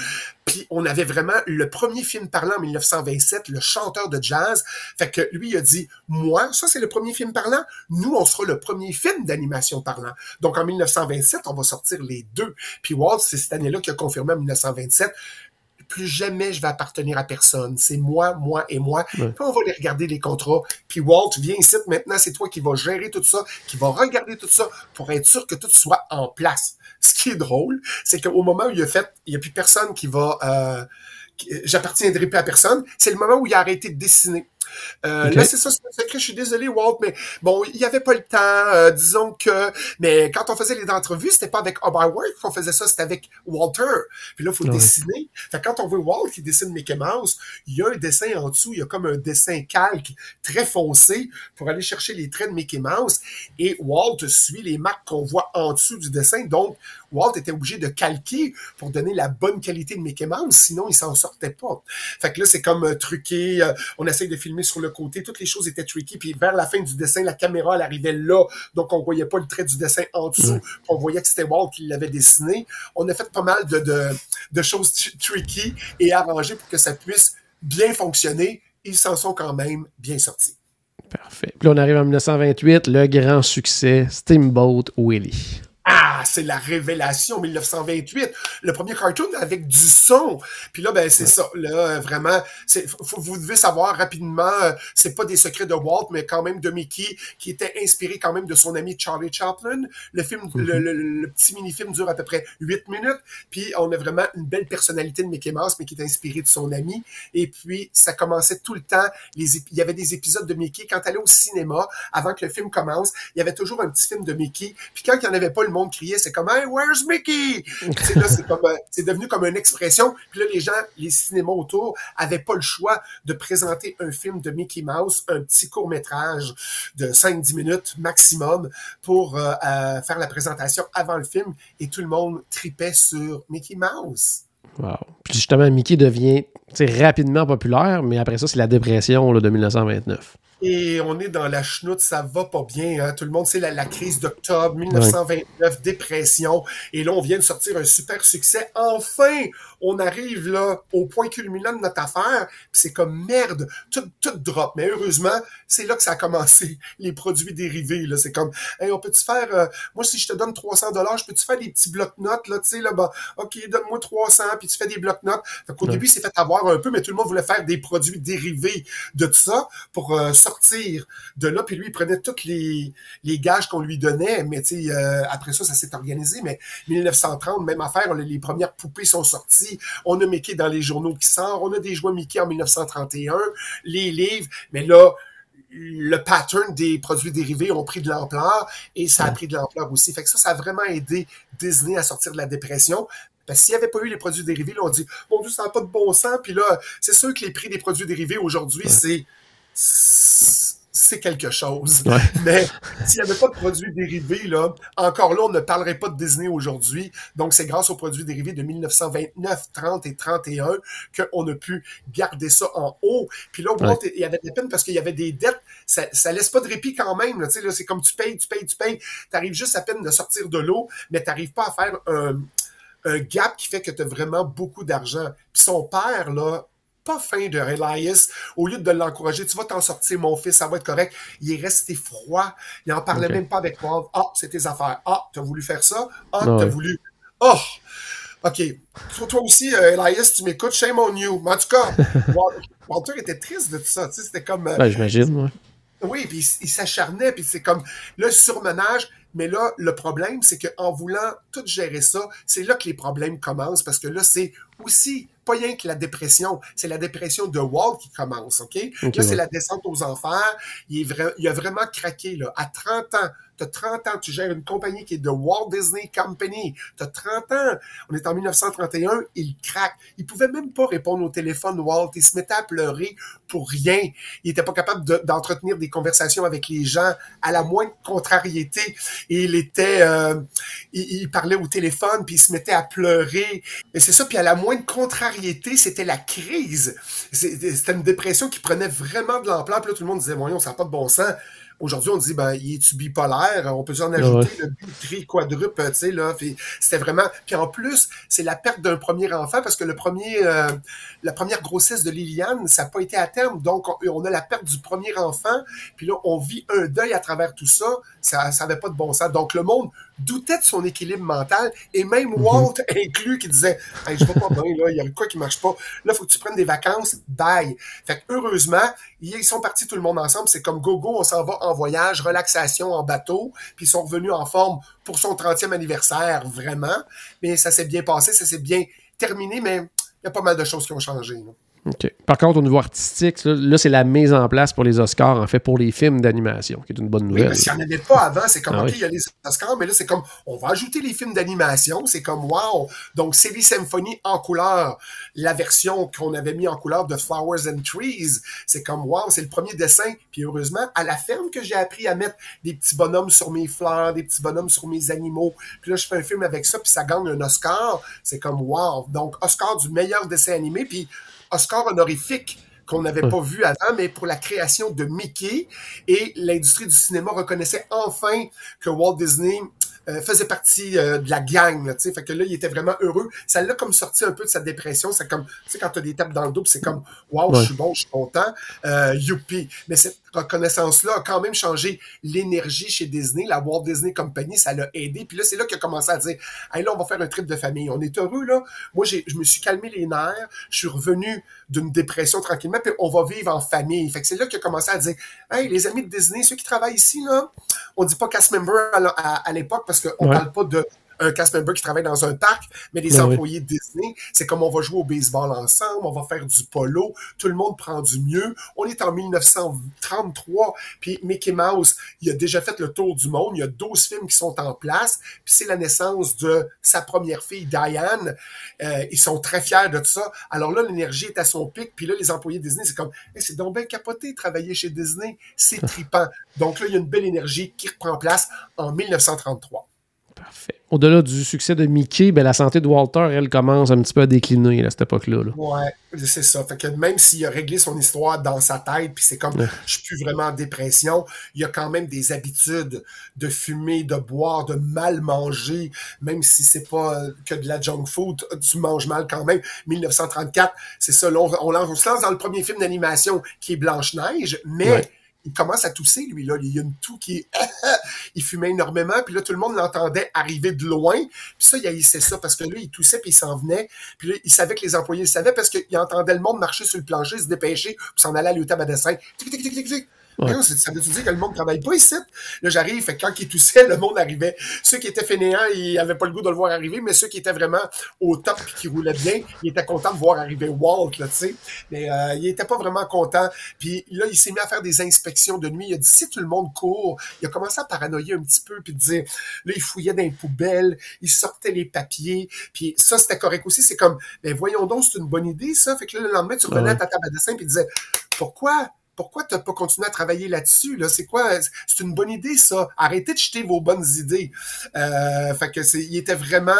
Puis on avait vraiment le premier film parlant en 1927, le chanteur de jazz. Fait que lui, il a dit, moi, ça c'est le premier film parlant. Nous, on sera le premier film d'animation parlant. Donc en 1927, on va sortir les deux. Puis Walt, c'est cette année-là qui a confirmé en 1927 plus jamais je vais appartenir à personne. C'est moi, moi et moi. Puis on va les regarder les contrats. Puis Walt, viens ici, maintenant c'est toi qui vas gérer tout ça, qui va regarder tout ça pour être sûr que tout soit en place. Ce qui est drôle, c'est qu'au moment où il a fait, il n'y a plus personne qui va... Euh, j'appartiendrai plus à personne, c'est le moment où il a arrêté de dessiner. Euh, Là, c'est ça, c'est un secret. Je suis désolé, Walt, mais bon, il n'y avait pas le temps. Euh, disons que, mais quand on faisait les entrevues, c'était pas avec Work qu'on faisait ça, c'était avec Walter. Puis là, il faut dessiner. Fait quand on voit Walt qui dessine Mickey Mouse, il y a un dessin en dessous, il y a comme un dessin calque très foncé pour aller chercher les traits de Mickey Mouse. Et Walt suit les marques qu'on voit en dessous du dessin. Donc, Walt était obligé de calquer pour donner la bonne qualité de Mickey Mouse, sinon il s'en sortait pas. Fait que là, c'est comme euh, truqué, euh, on essaye de filmer sur le côté, toutes les choses étaient tricky, puis vers la fin du dessin, la caméra, elle arrivait là, donc on voyait pas le trait du dessin en dessous, on voyait que c'était Walt qui l'avait dessiné. On a fait pas mal de, de, de choses tricky et arrangées pour que ça puisse bien fonctionner. Ils s'en sont quand même bien sortis. Parfait. Puis là, on arrive en 1928, le grand succès, Steamboat Willie. Ah, c'est la révélation 1928. Le premier cartoon avec du son. Puis là, ben c'est ça. Là, vraiment, c'est, vous devez savoir rapidement, euh, c'est pas des secrets de Walt, mais quand même de Mickey, qui était inspiré quand même de son ami Charlie Chaplin. Le film, le, mm-hmm. le, petit mini-film dure à peu près 8 minutes. Puis on a vraiment une belle personnalité de Mickey Mouse, mais qui est inspiré de son ami. Et puis, ça commençait tout le temps. Les, il y avait des épisodes de Mickey. Quand allait au cinéma, avant que le film commence, il y avait toujours un petit film de Mickey. Puis quand il n'y en avait pas, le monde criait, c'est comme, where's Mickey? c'est devenu comme une expression. Puis là, les gens, les cinémas autour, avaient pas le choix de présenter un film de Mickey Mouse, un petit court-métrage de 5-10 minutes maximum pour euh, euh, faire la présentation avant le film. Et tout le monde tripait sur Mickey Mouse. Wow. Puis justement, Mickey devient rapidement populaire, mais après ça, c'est la dépression de 1929. Et on est dans la chenoute, ça va pas bien. Hein. Tout le monde sait la, crise d'octobre 1929, dépression. Et là, on vient de sortir un super succès. Enfin, on arrive là au point culminant de notre affaire. C'est comme merde, tout, tout drop. Mais heureusement, c'est là que ça a commencé, les produits dérivés. Là, c'est comme, hey, on peut-tu faire, euh, moi si je te donne 300 dollars, je peux-tu faire des petits blocs-notes là, tu sais là, bah, ok, donne-moi 300, puis tu fais des blocs-notes. Fait qu'au début, c'est fait avoir un peu, mais tout le monde voulait faire des produits dérivés de tout ça pour euh, sortir de là. Puis lui, il prenait tous les, les gages qu'on lui donnait. Mais tu sais, euh, après ça, ça s'est organisé. Mais 1930, même affaire, les premières poupées sont sorties. On a Mickey dans les journaux qui sortent. On a des jouets Mickey en 1931. Les livres. Mais là, le pattern des produits dérivés ont pris de l'ampleur et ça a pris de l'ampleur aussi. Fait que ça, ça a vraiment aidé Disney à sortir de la dépression. Parce s'il n'y avait pas eu les produits dérivés, là, on dit, mon Dieu, ça n'a pas de bon sens. Puis là, c'est sûr que les prix des produits dérivés aujourd'hui, c'est c'est quelque chose. Mais s'il n'y avait pas de produits dérivés, là, encore là, on ne parlerait pas de Disney aujourd'hui. Donc, c'est grâce aux produits dérivés de 1929, 30 et 31 qu'on a pu garder ça en haut. Puis là, il y avait des peines parce qu'il y avait des dettes. Ça, ça laisse pas de répit quand même. Là, là, c'est comme tu payes, tu payes, tu payes. Tu arrives juste à peine de sortir de l'eau, mais tu n'arrives pas à faire un, un gap qui fait que tu as vraiment beaucoup d'argent. Puis son père, là, pas fin de Elias. Au lieu de l'encourager, tu vas t'en sortir, mon fils, ça va être correct. Il est resté froid. Il en parlait même pas avec moi. Ah, c'est tes affaires. Ah, t'as voulu faire ça? Ah, t'as voulu. Oh! OK. Toi, aussi, euh, Elias, tu m'écoutes, shame on you. Mais en tout cas, Walter était triste de tout ça. Tu sais, c'était comme. Euh, j'imagine, moi. Oui, puis il, s'acharnait, puis c'est comme le surmenage. Mais là, le problème, c'est qu'en voulant tout gérer ça, c'est là que les problèmes commencent, parce que là, c'est aussi pas rien que la dépression, c'est la dépression de Walt qui commence, OK? là, c'est la descente aux enfers. Il, est il a vraiment craqué, là. À 30 ans, tu as 30 ans, tu gères une compagnie qui est de Walt Disney Company. Tu as 30 ans. On est en 1931, il craque. Il pouvait même pas répondre au téléphone, Walt. Il se mettait à pleurer pour rien. Il était pas capable d'entretenir des conversations avec les gens à la moindre contrariété. Et il était, euh, il, parlait au téléphone, puis il se mettait à pleurer. Et c'est ça, puis à la moindre contrariété, c'était la crise. C'était une dépression qui prenait vraiment de l'ampleur. Puis là, tout le monde disait, voyons, ça n'a pas de bon sens. Aujourd'hui, on dit, ben, il est-tu bipolaire? On peut en ajouter le tri quadruple, tu sais, là. C'était vraiment. Puis en plus, c'est la perte d'un premier enfant parce que le premier, euh, la première grossesse de Liliane, ça n'a pas été à terme. Donc, on, a la perte du premier enfant. Puis là, on vit un deuil à travers tout ça. Ça n'avait pas de bon sens. Donc, le monde doutait de son équilibre mental. Et même mhm. Walt inclus qui disait, hey, je vais pas bien, là, il y a quoi qui marche pas. Là, il faut que tu prennes des vacances. Bye. Fait que heureusement, ils sont partis tout le monde ensemble. C'est comme gogo, on s'en va en voyage, relaxation en bateau, puis ils sont revenus en forme pour son 30e anniversaire, vraiment. Mais ça s'est bien passé, ça s'est bien terminé, mais il y a pas mal de choses qui ont changé. Par contre, au niveau artistique, là, c'est la mise en place pour les Oscars, en fait, pour les films d'animation, qui est une bonne nouvelle. Oui, s'il n'y en avait pas avant, c'est comme, ah OK, il y a les Oscars, mais là, c'est comme, on va ajouter les films d'animation, c'est comme, wow! Donc, c'est les symphonies en couleur. La version qu'on avait mis en couleur de Flowers and Trees, c'est comme, wow, c'est le premier dessin. Puis heureusement, à la ferme que j'ai appris à mettre des petits bonhommes sur mes fleurs, des petits bonhommes sur mes animaux. Puis là, je fais un film avec ça, puis ça gagne un Oscar. C'est comme, wow! Donc, Oscar du meilleur dessin animé, puis Oscar honorifique qu'on n'avait pas vu avant, mais pour la création de Mickey. Et l'industrie du cinéma reconnaissait enfin que Walt Disney euh, faisait partie euh, de la gang, tu sais. Fait que là, il était vraiment heureux. Ça l'a comme sorti un peu de sa dépression. C'est comme, tu sais, quand t'as des tapes dans le dos, c'est comme, waouh, je suis bon, je suis content, euh, youpi. Mais cette reconnaissance-là a quand même changé l'énergie chez Disney. La Walt Disney Company, ça l'a aidé. Puis là, c'est là qu'il a commencé à dire, hey, là, on va faire un trip de famille. On est heureux, là. Moi, j'ai, je me suis calmé les nerfs. Je suis revenu d'une dépression tranquillement, puis on va vivre en famille. Fait que c'est là qu'il a commencé à dire, hey, les amis de Disney, ceux qui travaillent ici, là, on dit pas cast member à, l'époque parce qu'on parle pas de un cast member qui travaille dans un parc, mais les ben employés Disney, c'est comme on va jouer au baseball ensemble, on va faire du polo, tout le monde prend du mieux. On est en 1933, puis Mickey Mouse, il a déjà fait le tour du monde, il y a 12 films qui sont en place, puis c'est la naissance de sa première fille, Diane. Euh, ils sont très fiers de ça. Alors là, l'énergie est à son pic, puis là, les employés Disney, c'est comme, c'est donc bien capoté travailler chez Disney, c'est tripant. Donc là, il y a une belle énergie qui reprend place en 1933. Parfait. Au-delà du succès de Mickey, ben, la santé de Walter, elle commence un petit peu à décliner à cette époque-là. Ouais, c'est ça. Fait que même s'il a réglé son histoire dans sa tête, puis c'est comme je suis plus vraiment en dépression, il y a quand même des habitudes de fumer, de boire, de mal manger, même si c'est pas que de la junk food, tu manges mal quand même. 1934, c'est ça. on, on, se lance dans le premier film d'animation qui est Blanche-Neige, mais il commence à tousser, lui, là. Il y a une toux qui il fumait énormément, puis là, tout le monde l'entendait arriver de loin. Puis ça, il haïssait ça, parce que là, il toussait, puis il s'en venait. Puis là, il savait que les employés le savaient, parce qu'il entendait le monde marcher sur le plancher, se dépêcher, puis s'en aller à l'utable à dessin. Tic. Ça veut dire que le monde ne travaille pas ici? Là, j'arrive, fait quand il toussait, le monde arrivait. Ceux qui étaient fainéants, ils n'avaient pas le goût de le voir arriver, mais ceux qui étaient vraiment au top et qui roulaient bien, ils étaient contents de voir arriver Walt, là, tu sais. Mais euh, il était pas vraiment content. Puis là, il s'est mis à faire des inspections de nuit. Il a dit, si tout le monde court, il a commencé à paranoïer un petit peu, puis dire, là, il fouillait dans les poubelles, il sortait les papiers, puis ça, c'était correct aussi. C'est comme, ben voyons donc, c'est une bonne idée, ça. Fait que là, le lendemain, tu revenais à ta table à dessin, puis disais, pourquoi pourquoi tu n'as pas continué à travailler là-dessus? Là? C'est quoi? C'est une bonne idée, ça? Arrêtez de jeter vos bonnes idées. Euh, fait que c'est, il était vraiment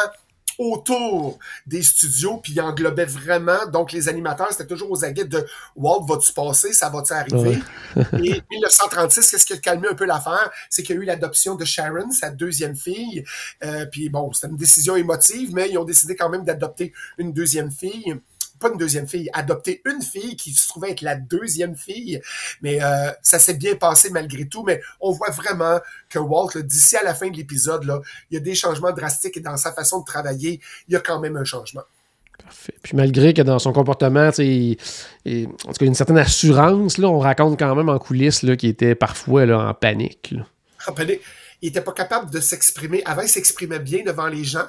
autour des studios, puis il englobait vraiment, donc les animateurs, c'était toujours aux aguets de Walt, va-tu passer, ça va-tu arriver? Et 1936, qu'est-ce qui a calmé un peu l'affaire? C'est qu'il y a eu l'adoption de Sharon, sa deuxième fille, euh, puis bon, c'était une décision émotive, mais ils ont décidé quand même d'adopter une deuxième fille pas une deuxième fille, adopter une fille qui se trouvait être la deuxième fille. Mais euh, ça s'est bien passé malgré tout. Mais on voit vraiment que Walt, d'ici à la fin de l'épisode, là, il y a des changements drastiques et dans sa façon de travailler, il y a quand même un changement. Parfait. Puis malgré que dans son comportement, il, il, en tout cas, une certaine assurance, là, on raconte quand même en coulisses qu'il était parfois là, en panique. En panique. Il n'était pas capable de s'exprimer. Avant, il s'exprimait bien devant les gens.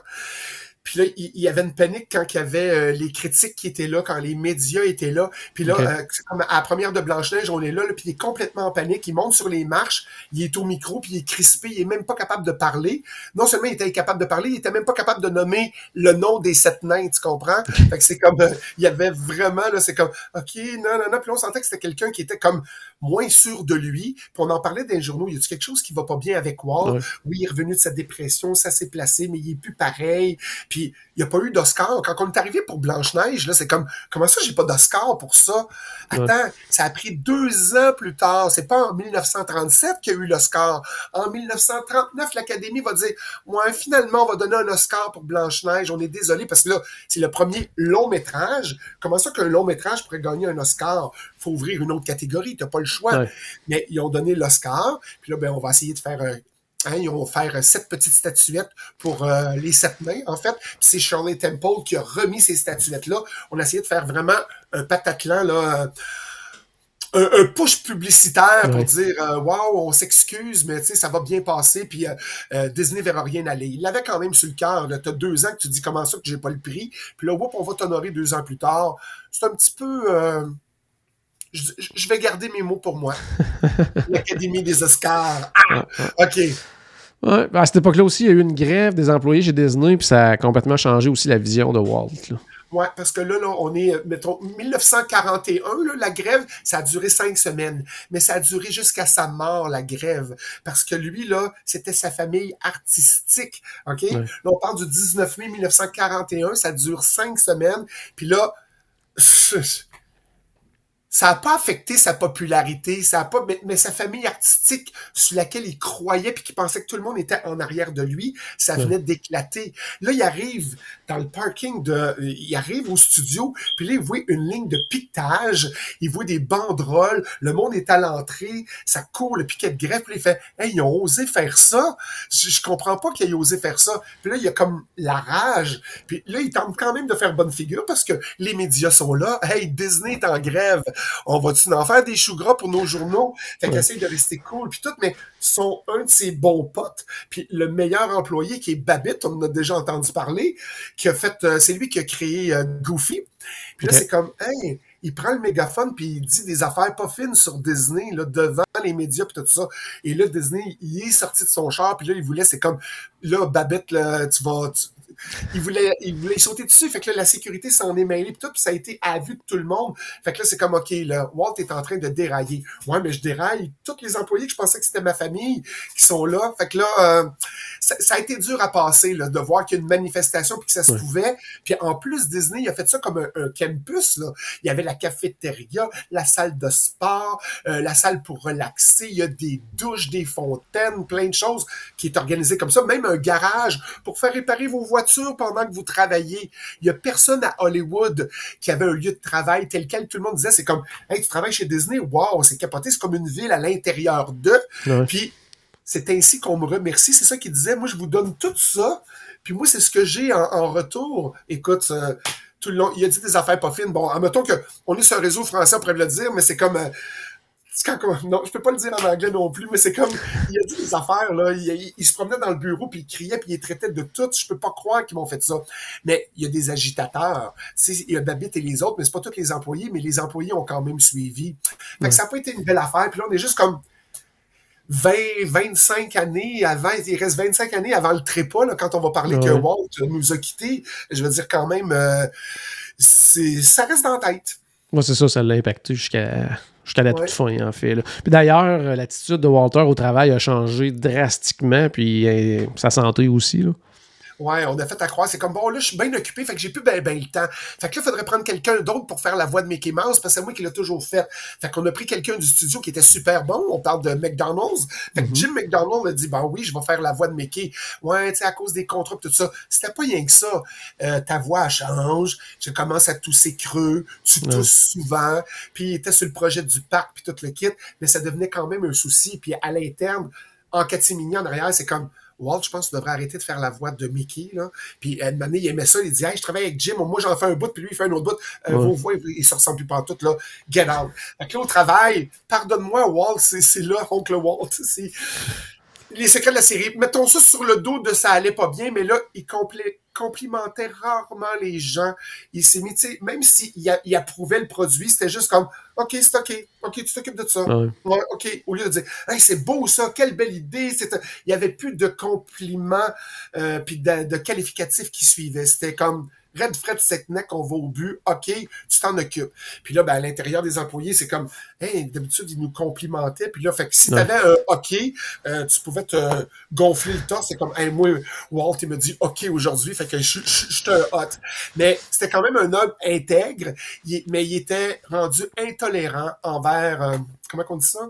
Puis là, il, y avait une panique quand il y avait euh, les critiques qui étaient là, quand les médias étaient là. Puis là, euh, comme à la première de Blanche-Neige, on est là, puis il est complètement en panique. Il monte sur les marches, il est au micro, puis il est crispé, il est même pas capable de parler. Non seulement il était incapable de parler, il était même pas capable de nommer le nom des sept nains, tu comprends? Fait que c'est comme, euh, il y avait vraiment, là, c'est comme, OK, non, non, non. Puis on sentait que c'était quelqu'un qui était comme moins sûr de lui. Puis on en parlait dans les journaux, il y a quelque chose qui va pas bien avec Walt? Oui, il est revenu de sa dépression, ça s'est placé, mais il est plus pareil. Puis il n'y a pas eu d'Oscar. Quand on est arrivé pour Blanche-Neige, là, c'est comme, comment ça, j'ai pas d'Oscar pour ça? Attends, ça a pris deux ans plus tard. C'est pas en 1937 qu'il y a eu l'Oscar. En 1939, l'Académie va dire, ouais, finalement, on va donner un Oscar pour Blanche-Neige. On est désolé parce que là, c'est le premier long métrage. Comment ça qu'un long métrage pourrait gagner un Oscar? Faut ouvrir une autre catégorie. T'as pas le choix. Mais ils ont donné l'Oscar. Puis là, ben, on va essayer de faire un Hein, ils vont faire sept petites statuettes pour euh, les sept mains, en fait. c'est Shirley Temple qui a remis ces statuettes-là. On a essayé de faire vraiment un patatlan, là, un, un push publicitaire pour dire euh, Waouh, on s'excuse, mais ça va bien passer, puis euh, Disney verra rien aller. Il l'avait quand même sur le cœur. Tu as deux ans que tu dis comment ça que j'ai pas le prix. Puis là, on va t'honorer deux ans plus tard. C'est un petit peu je, vais garder mes mots pour moi. L'Académie des Oscars. Ah, OK. Ouais, ben, à cette époque-là aussi, il y a eu une grève des employés chez Disney, puis ça a complètement changé aussi la vision de Walt. Oui, parce que là, là, on est, mettons, 1941, là, la grève, ça a duré cinq semaines. Mais ça a duré jusqu'à sa mort, la grève. Parce que lui, là, c'était sa famille artistique. OK? Là, on parle du 19 mai 1941, ça dure cinq semaines. Puis là, ça n'a pas affecté sa popularité, ça a pas, mais, sa famille artistique sur laquelle il croyait puis qui pensait que tout le monde était en arrière de lui, ça venait d'éclater. Là, il arrive dans le parking de, il arrive au studio, puis là, il voit une ligne de piquetage, il voit des banderoles, le monde est à l'entrée, ça court, le piquet de greffe, puis il fait, hey, ils ont osé faire ça. Je, je comprends pas qu'ils aient osé faire ça. Puis là, il y a comme la rage. Puis là, il tente quand même de faire bonne figure parce que les médias sont là. Hey, Disney est en grève on va-tu en faire des choux gras pour nos journaux? Fait qu'il essaye de rester cool, puis tout, mais sont un de ses bons potes, puis le meilleur employé qui est Babbitt, on en a déjà entendu parler, qui a fait, euh, c'est lui qui a créé euh, Goofy. Puis là, c'est comme, hey, il prend le mégaphone puis il dit des affaires pas fines sur Disney là, devant les médias puis tout ça. Et là, Disney, il est sorti de son char puis là, il voulait, c'est comme, là, Babette, là, tu vas, il voulait, il voulait sauter dessus. Fait que là, la sécurité s'en est mêlée, pis tout, pis ça a été à vue de tout le monde. Fait que là, c'est comme, OK, là, Walt est en train de dérailler. Ouais, mais je déraille. Tous les employés que je pensais que c'était ma famille qui sont là. Fait que là, euh, ça, a été dur à passer, là, de voir qu'il y a une manifestation puis que ça se pouvait. Puis en plus, Disney, il a fait ça comme un, campus, là. Il y avait la cafétéria, la salle de sport, euh, la salle pour relaxer. Il y a des douches, des fontaines, plein de choses qui est organisé comme ça. Même un garage pour faire réparer vos voitures pendant que vous travaillez. Il y a personne à Hollywood qui avait un lieu de travail tel quel tout le monde disait, c'est comme, hey, tu travailles chez Disney, wow, c'est capoté, c'est comme une ville à l'intérieur d'eux. Puis c'est ainsi qu'on me remercie. C'est ça qu'il disait. Moi, je vous donne tout ça. Puis moi, c'est ce que j'ai en, retour. Écoute, euh, tout le long, il a dit des affaires pas fines. Bon, admettons qu'on est sur un réseau français, on pourrait le dire, mais c'est comme, euh, non, je peux pas le dire en anglais non plus, mais c'est comme, il a dit des affaires, là, il, se promenait dans le bureau, puis il criait, puis il traitait de tout, je peux pas croire qu'ils m'ont fait ça. Mais il y a des agitateurs, il y a Babbitt et les autres, mais c'est pas tous les employés, mais les employés ont quand même suivi. Fait que ça n'a pas été une belle affaire, puis là, on est juste comme 20, 25 années avant, il reste 25 années avant le trépas, là, quand on va parler que Walt nous a quittés, je veux dire quand même, euh, ça reste dans la tête. Moi, c'est ça, ça l'a impacté jusqu'à Jusqu'à la toute fin, en fait. Puis d'ailleurs, l'attitude de Walter au travail a changé drastiquement, puis euh, sa santé aussi. Là. Ouais, on a fait à croire. C'est comme, bon, là, je suis bien occupé, fait que j'ai plus ben, ben le temps. Fait que là, il faudrait prendre quelqu'un d'autre pour faire la voix de Mickey Mouse, parce que c'est moi qui l'ai toujours fait. Fait qu'on a pris quelqu'un du studio qui était super bon. On parle de McDonald's. Fait que mm-hmm. Jim McDonald a dit, ben oui, je vais faire la voix de Mickey. Ouais, tu sais, à cause des contrats tout ça. C'était pas rien que ça. Euh, ta voix change. Je commence à tousser creux. Tu tousses souvent. Puis, il était sur le projet du parc, puis tout le kit. Mais ça devenait quand même un souci. Puis, à l'interne, en catimini en arrière, c'est comme, Walt, je pense, devrait arrêter de faire la voix de Mickey. Là. Puis, à une année, il aimait ça. Il dit, hey, je travaille avec Jim. Moi, j'en fais un bout, puis lui, il fait un autre bout. Euh, Vos voix, ils se ressemblent plus partout. Là. Get out. Fait que là, au travail, pardonne-moi, Walt, c'est là, oncle Walt. Les secrets de la série. Mettons ça sur le dos de ça allait pas bien, mais là, il complimentait rarement les gens. Il s'est mis, même s'il il approuvait le produit, c'était juste comme, OK, c'est OK, OK, tu t'occupes de ça. Ouais. OK, au lieu de dire, hey, c'est beau ça, quelle belle idée. Il y avait plus de compliments, euh, puis de, de qualificatifs qui suivaient. C'était comme, Red Fred Setneck, on va au but, OK, tu t'en occupes. Puis là, ben, à l'intérieur des employés, c'est comme, hey, d'habitude, ils nous complimentaient. Puis là, fait que si t'avais un OK, euh, tu pouvais te gonfler le torse. C'est comme, hey, moi, Walt, il me dit OK aujourd'hui, fait que je, suis un hot. Mais c'était quand même un homme intègre, mais il était rendu intolérant envers, euh, comment on dit ça?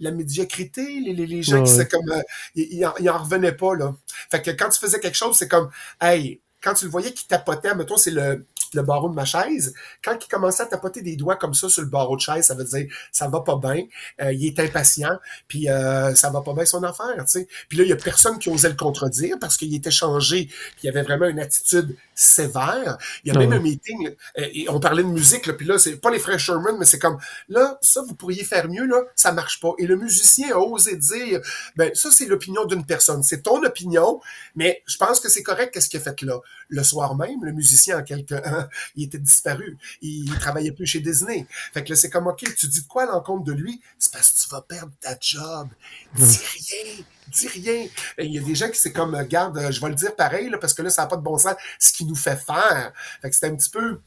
la médiocrité, les, les, gens qui c'est comme euh, ils, en, en revenaient pas là. Fait que quand tu faisais quelque chose, c'est comme hey, quand tu le voyais qui tapotait, mettons, c'est le, le barreau de ma chaise, quand il commençait à tapoter des doigts comme ça sur le barreau de chaise, ça veut dire ça va pas bien, euh, il est impatient, puis euh, ça va pas bien son affaire, tu sais. Puis là, il y a personne qui osait le contredire parce qu'il était changé, puis il avait vraiment une attitude sévère. Il y a même un meeting, euh, et on parlait de musique, là, puis là, c'est pas les frères Sherman, mais c'est comme, là, ça, vous pourriez faire mieux, là, ça marche pas. Et le musicien a osé dire, ben, ça, c'est l'opinion d'une personne. C'est ton opinion, mais je pense que c'est correct qu'est-ce qu'il a fait là? Le soir même, le musicien, en quelque, il était disparu. Il, travaillait plus chez Disney. Fait que là, c'est comme, OK, tu dis de quoi à l'encontre de lui? C'est parce que tu vas perdre ta job. Dis rien dis rien. Il y a des gens qui c'est comme, garde, je vais le dire pareil, là, parce que là, ça n'a pas de bon sens, ce qui nous fait faire. Fait que c'est un petit peu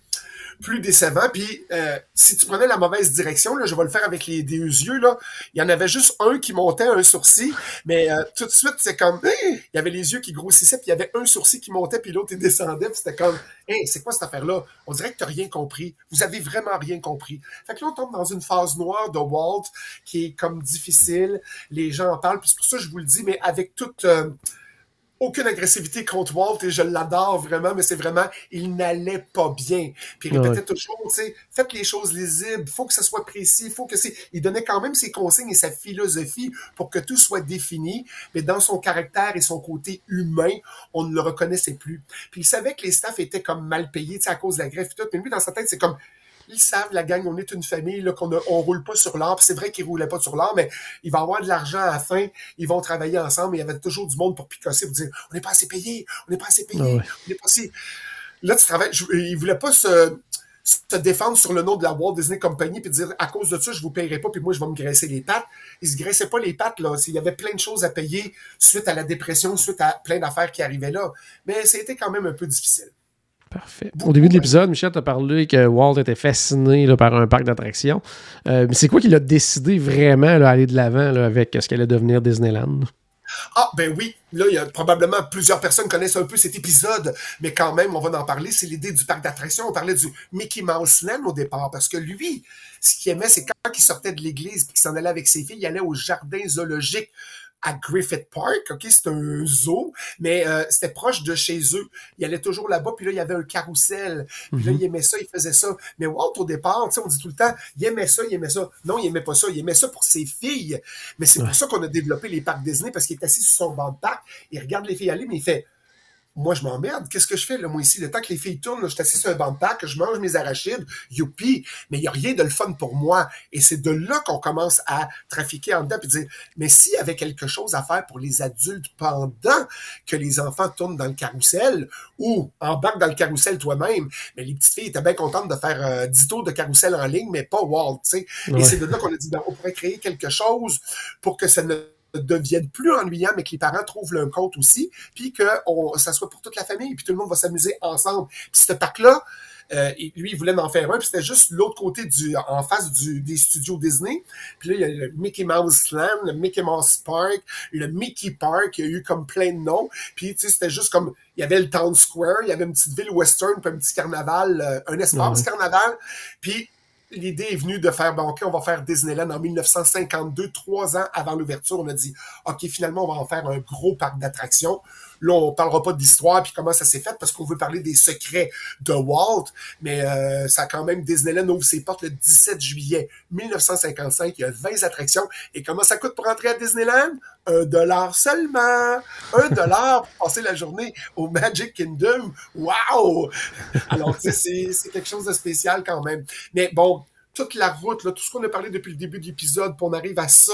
plus décevant. Puis euh, si tu prenais la mauvaise direction, là, je vais le faire avec les deux yeux, là, il y en avait juste un qui montait un sourcil, mais euh, tout de suite, c'est comme il y avait les yeux qui grossissaient, puis il y avait un sourcil qui montait, puis l'autre descendait, puis c'était comme Hey, c'est quoi cette affaire-là? On dirait que tu n'as rien compris. Vous avez vraiment rien compris. Fait que là, on tombe dans une phase noire de Walt qui est comme difficile. Les gens en parlent, puis c'est pour ça que je vous le dis, mais avec toute aucune agressivité contre Walt et je l'adore vraiment, mais c'est vraiment, il n'allait pas bien. Puis il répétait toujours, tu sais, faites les choses lisibles, faut que ça soit précis, faut que c'est. Il donnait quand même ses consignes et sa philosophie pour que tout soit défini, mais dans son caractère et son côté humain, on ne le reconnaissait plus. Puis il savait que les staffs étaient comme mal payés, tu sais, à cause de la greffe et tout, mais lui, dans sa tête, c'est comme, ils savent, la gang, on est une famille, là, qu'on on roule pas sur l'or. C'est vrai qu'ils roulaient pas sur l'or, mais il va avoir de l'argent à la fin. Ils vont travailler ensemble. Il y avait toujours du monde pour picosser, pour dire, on n'est pas assez payé, on n'est pas assez payé, on n'est pas assez. Là, tu travailles. il voulait pas se, se défendre sur le nom de la Walt Disney Company puis dire à cause de ça je vous payerai pas puis moi je vais me graisser les pattes. Il se graissait pas les pattes là, il y avait plein de choses à payer suite à la dépression, suite à plein d'affaires qui arrivaient là, mais c'était quand même un peu difficile. Parfait. Au début de l'épisode, Michel t'a parlé que Walt était fasciné par un parc d'attractions. Euh, mais c'est quoi qui l'a décidé vraiment d'aller de l'avant avec ce qu'elle allait devenir Disneyland? Ah, ben oui. Là, il y a probablement plusieurs personnes connaissent un peu cet épisode, mais quand même, on va en parler. C'est l'idée du parc d'attractions. On parlait du Mickey Mouse Land au départ, parce que lui, ce qu'il aimait, c'est quand il sortait de l'église et qu'il s'en allait avec ses filles, il allait au jardin zoologique à Griffith Park, ok, c'est un zoo, mais euh, c'était proche de chez eux. Il allait toujours là-bas, puis là, il y avait un carrousel. Puis là, mhm. il aimait ça, il faisait ça. Mais Walt, au départ, tu sais, on dit tout le temps, il aimait ça, il aimait ça. Non, il aimait pas ça. Il aimait ça pour ses filles. Mais c'est pour ça qu'on a développé les parcs Disney, parce qu'il est assis sur son banc de parc, il regarde les filles aller, mais il fait, moi, je m'emmerde. Qu'est-ce que je fais, là, moi, ici? Le temps que les filles tournent, je suis assis sur un banc de parc, je mange mes arachides, youpi, mais il n'y a rien de le fun pour moi. Et c'est de là qu'on commence à trafiquer en dedans, puis dire, mais s'il y avait quelque chose à faire pour les adultes pendant que les enfants tournent dans le carrousel, ou embarquent dans le carrousel toi-même, mais les petites filles étaient bien contentes de faire euh, 10 tours de carrousel en ligne, mais pas Walt, tu sais. Et c'est de là qu'on a dit, ben, on pourrait créer quelque chose pour que ça ne deviennent plus ennuyants, mais que les parents trouvent leur compte aussi, puis que ça soit pour toute la famille, puis tout le monde va s'amuser ensemble. Puis ce parc-là, euh, lui, il voulait en faire un, puis c'était juste l'autre côté du, en face du, des studios Disney. Puis là, il y a le Mickey Mouse Land, le Mickey Mouse Park, le Mickey Park, il y a eu comme plein de noms. Puis, tu sais, c'était juste comme, il y avait le Town Square, il y avait une petite ville western, puis un petit carnaval, euh, un espace carnaval. Puis, l'idée est venue de faire, bon, on va faire Disneyland en 1952, trois ans avant l'ouverture. On a dit, OK, finalement, on va en faire un gros parc d'attractions. Là, on parlera pas d'histoire puis comment ça s'est fait parce qu'on veut parler des secrets de Walt, mais euh, ça a quand même Disneyland ouvre ses portes le 17 juillet 1955. Il y a 20 attractions. Et comment ça coûte pour entrer à Disneyland? Un dollar seulement. Un dollar pour passer la journée au Magic Kingdom. Wow! Alors, c'est quelque chose de spécial quand même. Mais bon, toute la route, là, tout ce qu'on a parlé depuis le début de l'épisode, puis on arrive à ça.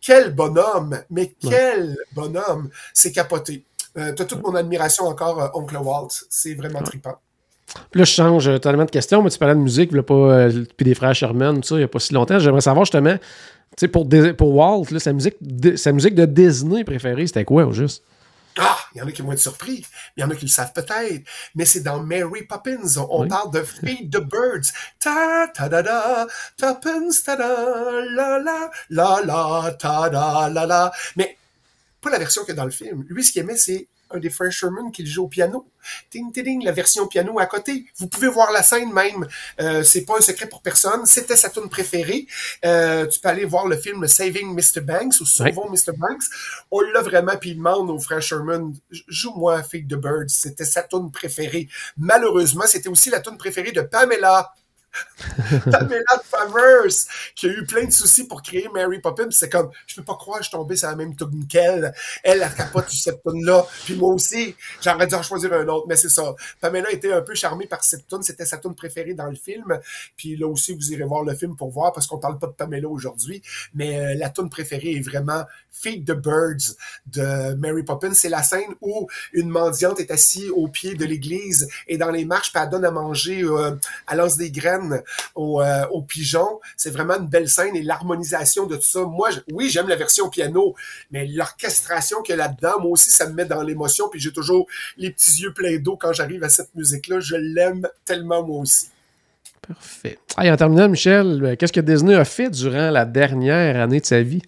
Quel bonhomme! Mais quel bonhomme! C'est capoté. Euh, tu as toute mon admiration encore, euh, Oncle Walt. C'est vraiment trippant. Là, je change totalement de question, mais tu parlais de musique, pas, euh, puis des frères Sherman, tout ça, il n'y a pas si longtemps. J'aimerais savoir justement, tu sais, pour, pour Walt, sa, musique de, sa musique de Disney préférée, c'était quoi au juste? Ah, il y en a qui vont être surpris. Il y en a qui le savent peut-être. Mais c'est dans Mary Poppins. On, parle de Feed the Birds. Ta ta da da, Poppins ta da, la la, la la, ta da la la. Mais pas la version que dans le film. Lui, ce qu'il aimait, c'est un des Frères Sherman qui joue au piano. Ting, ting, la version piano à côté. Vous pouvez voir la scène même. Euh, c'est pas un secret pour personne. C'était sa tune préférée. Euh, tu peux aller voir le film Saving Mr. Banks ou Sauvons Mr. Banks. On l'a vraiment, puis il demande aux frères Sherman, joue-moi Fake the Birds. C'était sa tune préférée. Malheureusement, c'était aussi la tune préférée de Pamela Pamela Travers, qui a eu plein de soucis pour créer Mary Poppins. C'est comme, je peux pas croire que je suis tombé sur la même tune qu'elle. Elle, elle capote sur cette tune-là. Puis moi aussi, j'aurais dû en choisir un autre. Mais c'est ça. Pamela était un peu charmée par cette tune. C'était sa tune préférée dans le film. Puis là aussi, vous irez voir le film pour voir, parce qu'on parle pas de Pamela aujourd'hui. Mais euh, la tune préférée est vraiment Feed the Birds de Mary Poppins. C'est la scène où une mendiante est assise au pied de l'église et dans les marches, puis elle donne à manger, euh, elle lance des graines euh, pigeons. C'est vraiment une belle scène et l'harmonisation de tout ça. Moi, oui, j'aime la version piano, mais l'orchestration qu'il y a là-dedans, moi aussi, ça me met dans l'émotion. Puis j'ai toujours les petits yeux pleins d'eau quand j'arrive à cette musique-là. Je l'aime tellement moi aussi. Parfait. en terminant, Michel, euh, qu'est-ce que Disney a fait durant la dernière année de sa vie?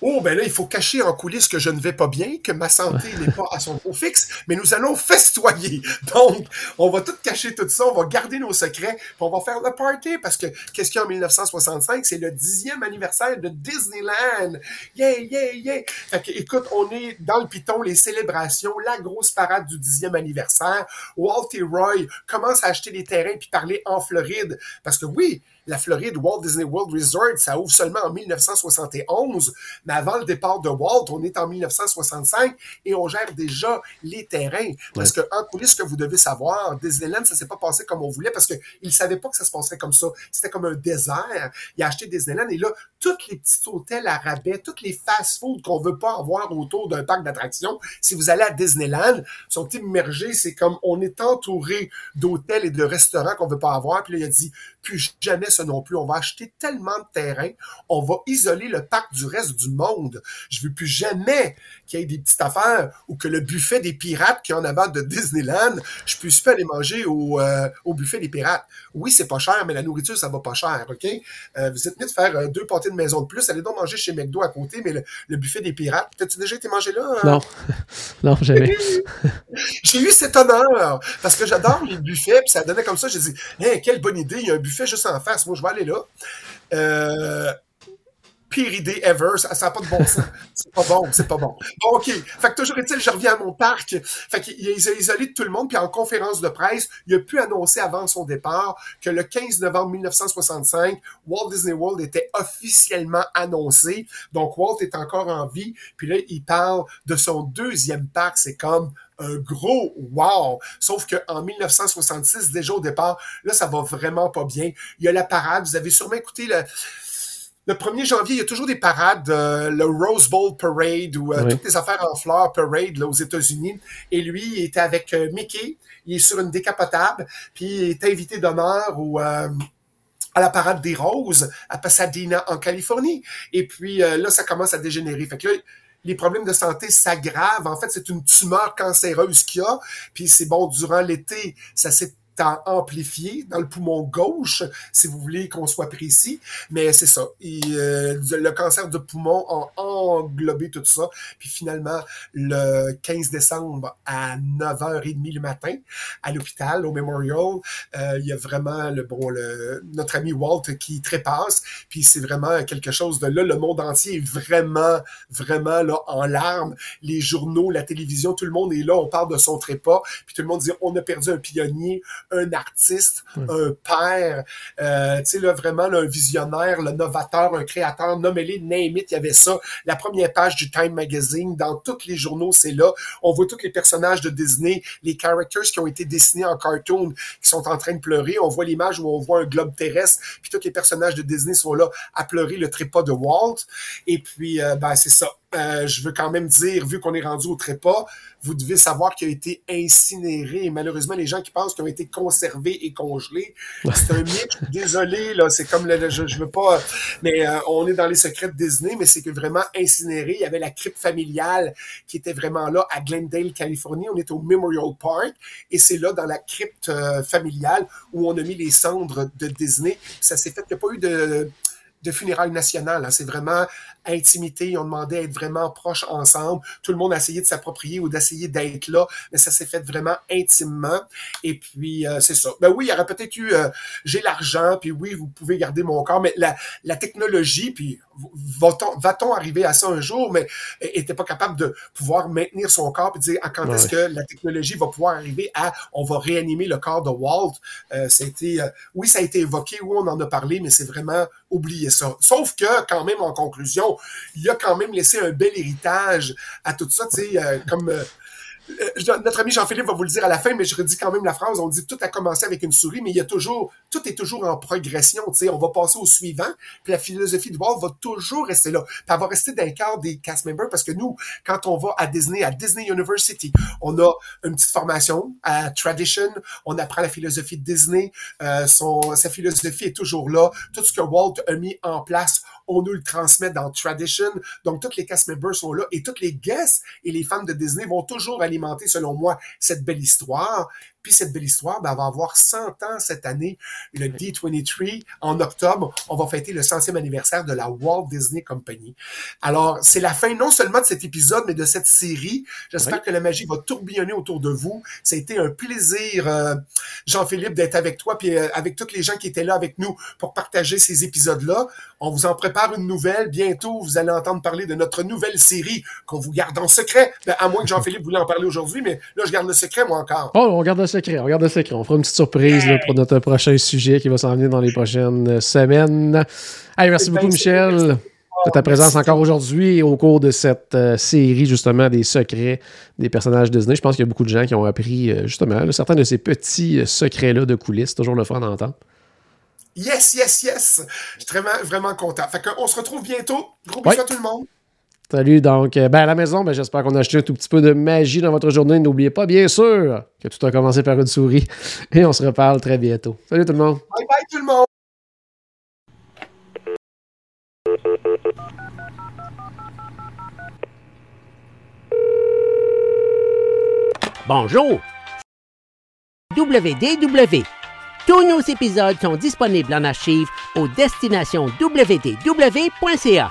Oh, ben là, il faut cacher en coulisses que je ne vais pas bien, que ma santé n'est pas à son beau fixe, mais nous allons festoyer. Donc, on va tout cacher tout ça, on va garder nos secrets, puis on va faire le party, parce que qu'est-ce qu'il y a en 1965? C'est le dixième anniversaire de Disneyland. Yeah, yeah, yeah! Fait que, écoute, on est dans le piton, les célébrations, la grosse parade du dixième anniversaire. Walt et Roy commencent à acheter des terrains puis parler en Floride, parce que oui, la Floride, Walt Disney World Resort, ça ouvre seulement en 1971, mais avant le départ de Walt, on est en 1965 et on gère déjà les terrains. Parce que en coulisses, ce que vous devez savoir, Disneyland, ça s'est pas passé comme on voulait parce qu'il ne savait pas que ça se passerait comme ça. C'était comme un désert. Il a acheté Disneyland et là, tous les petits hôtels à rabais, tous les fast-foods qu'on veut pas avoir autour d'un parc d'attractions, si vous allez à Disneyland, sont immergés. C'est comme on est entouré d'hôtels et de restaurants qu'on veut pas avoir. Puis là, il a dit, plus jamais non plus. On va acheter tellement de terrain, on va isoler le parc du reste du monde. Je veux plus jamais qu'il y ait des petites affaires ou que le buffet des pirates qui en avant de Disneyland, je puisse pas aller manger au, euh, au buffet des pirates. Oui, c'est pas cher, mais la nourriture, ça va pas cher, OK? Euh, vous êtes mieux de faire euh, deux pâtés de maison de plus. Allez donc manger chez McDo à côté, mais le, buffet des pirates, t'as-tu déjà été manger là? Hein? Non. non, jamais. J'ai eu cet honneur parce que j'adore les buffets, puis ça donnait comme ça. J'ai dit, hey, quelle bonne idée, il y a un buffet juste en face moi, je vais aller là. Euh, pire idée ever, ça n'a pas de bon sens. C'est pas bon, c'est pas bon. Bon, OK. Fait que toujours est-il, je reviens à mon parc. Fait qu'il a isolé tout le monde, puis en conférence de presse, il a pu annoncer avant son départ que le 15 novembre 1965, Walt Disney World était officiellement annoncé. Donc, Walt est encore en vie. Puis là, il parle de son deuxième parc. C'est comme un gros wow. Sauf qu'en 1966, déjà au départ, là, ça va vraiment pas bien. Il y a la parade. Vous avez sûrement écouté le, le 1er janvier, il y a toujours des parades, euh, le Rose Bowl Parade ou euh, toutes les affaires en fleurs parade là, aux États-Unis. Et lui, il était avec euh, Mickey. Il est sur une décapotable, puis il est invité d'honneur au à la parade des roses à Pasadena en Californie. Et puis là, ça commence à dégénérer. Fait que là, les problèmes de santé s'aggravent. En fait, c'est une tumeur cancéreuse qu'il y a. Puis c'est bon, durant l'été, ça s'est amplifié dans le poumon gauche, si vous voulez qu'on soit précis. Mais c'est ça. Euh, le cancer de poumon a englobé tout ça. Puis finalement, le 15 décembre à 9h30 le matin, à l'hôpital, au Memorial, euh, il y a vraiment le bon le, notre ami Walt qui trépasse. Puis c'est vraiment quelque chose de là. Le monde entier est vraiment, vraiment là en larmes. Les journaux, la télévision, tout le monde est là. On parle de son trépas. Puis tout le monde dit on a perdu un pionnier, un artiste, un père, euh, tu sais, là, vraiment, un visionnaire, le novateur, un créateur, nommez-les, name it, il y avait ça. La première page du Time Magazine, dans tous les journaux, c'est là. On voit tous les personnages de Disney, les characters qui ont été dessinés en cartoon, qui sont en train de pleurer. On voit l'image où on voit un globe terrestre, puis tous les personnages de Disney sont là à pleurer le trépas de Walt. Et puis, euh, ben, c'est ça. Euh, je veux quand même dire, vu qu'on est rendu au trépas, vous devez savoir qu'il a été incinéré. Et malheureusement, les gens qui pensent qu'il a été conservé et congelé, c'est un mythe. Désolé, là, c'est comme le, je, je veux pas, mais euh, on est dans les secrets de Disney, mais c'est que vraiment incinéré. Il y avait la crypte familiale qui était vraiment là à Glendale, Californie. On est au Memorial Park et c'est là dans la crypte euh, familiale où on a mis les cendres de Disney. Ça s'est fait. Il n'y a pas eu de de funérailles nationales. Hein. C'est vraiment intimité. Ont demandé à être vraiment proches ensemble. Tout le monde a essayé de s'approprier ou d'essayer d'être là, mais ça s'est fait vraiment intimement. Et puis, euh, c'est ça. Ben oui, il y aurait peut-être eu, euh, j'ai l'argent, puis oui, vous pouvez garder mon corps, mais la, la technologie, puis va-t-on va arriver à ça un jour, mais était pas capable de pouvoir maintenir son corps puis dire ah, quand est-ce que la technologie va pouvoir arriver à on va réanimer le corps de Walt? Euh, c'était, euh, oui, ça a été évoqué, oui, on en a parlé, mais c'est vraiment Sauf que, quand même, en conclusion, il a quand même laissé un bel héritage à tout ça, tu sais, euh, comme euh, notre ami Jean-Philippe va vous le dire à la fin, mais je redis quand même la phrase. On dit tout a commencé avec une souris, mais il y a toujours, tout est toujours en progression. Tu sais, on va passer au suivant, puis la philosophie de Walt va toujours rester là. Puis elle va rester dans le cadre des cast members parce que nous, quand on va à Disney, à Disney University, on a une petite formation à Tradition, on apprend la philosophie de Disney, euh, son, sa philosophie est toujours là. Tout ce que Walt a mis en place, on nous le transmet dans Tradition. Donc, tous les cast members sont là et tous les guests et les fans de Disney vont toujours selon moi, cette belle histoire. Puis cette belle histoire ben, va avoir 100 ans cette année, le D23 en octobre. On va fêter le centième anniversaire de la Walt Disney Company. Alors, c'est la fin non seulement de cet épisode, mais de cette série. J'espère que la magie va tourbillonner autour de vous. Ça a été un plaisir, euh, Jean-Philippe, d'être avec toi, puis euh, avec tous les gens qui étaient là avec nous pour partager ces épisodes-là. On vous en prépare une nouvelle. Bientôt, vous allez entendre parler de notre nouvelle série qu'on vous garde en secret. Ben, à moins que Jean-Philippe voulait en parler aujourd'hui, mais là, je garde le secret, moi, encore. Oh, on garde le secret, on garde le secret. On fera une petite surprise là, pour notre prochain sujet qui va s'en venir dans les prochaines semaines. Allez, merci beaucoup, Michel de ta présence encore aujourd'hui au cours de cette euh, série, justement, des secrets des personnages Disney. Je pense qu'il y a beaucoup de gens qui ont appris, euh, justement, certains de ces petits euh, secrets-là de coulisses. Toujours le fun d'entendre. Yes, yes, yes! Je suis vraiment, vraiment content. Fait qu'on se retrouve bientôt. Gros bisous à tout le monde. Salut, donc, ben à la maison, ben, j'espère qu'on a acheté un tout petit peu de magie dans votre journée. N'oubliez pas, bien sûr, que tout a commencé par une souris. Et on se reparle très bientôt. Salut tout le monde. Bye bye tout le monde. Bonjour. WDW. Tous nos épisodes sont disponibles en archive au destination www.ca.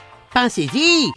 放洗衣机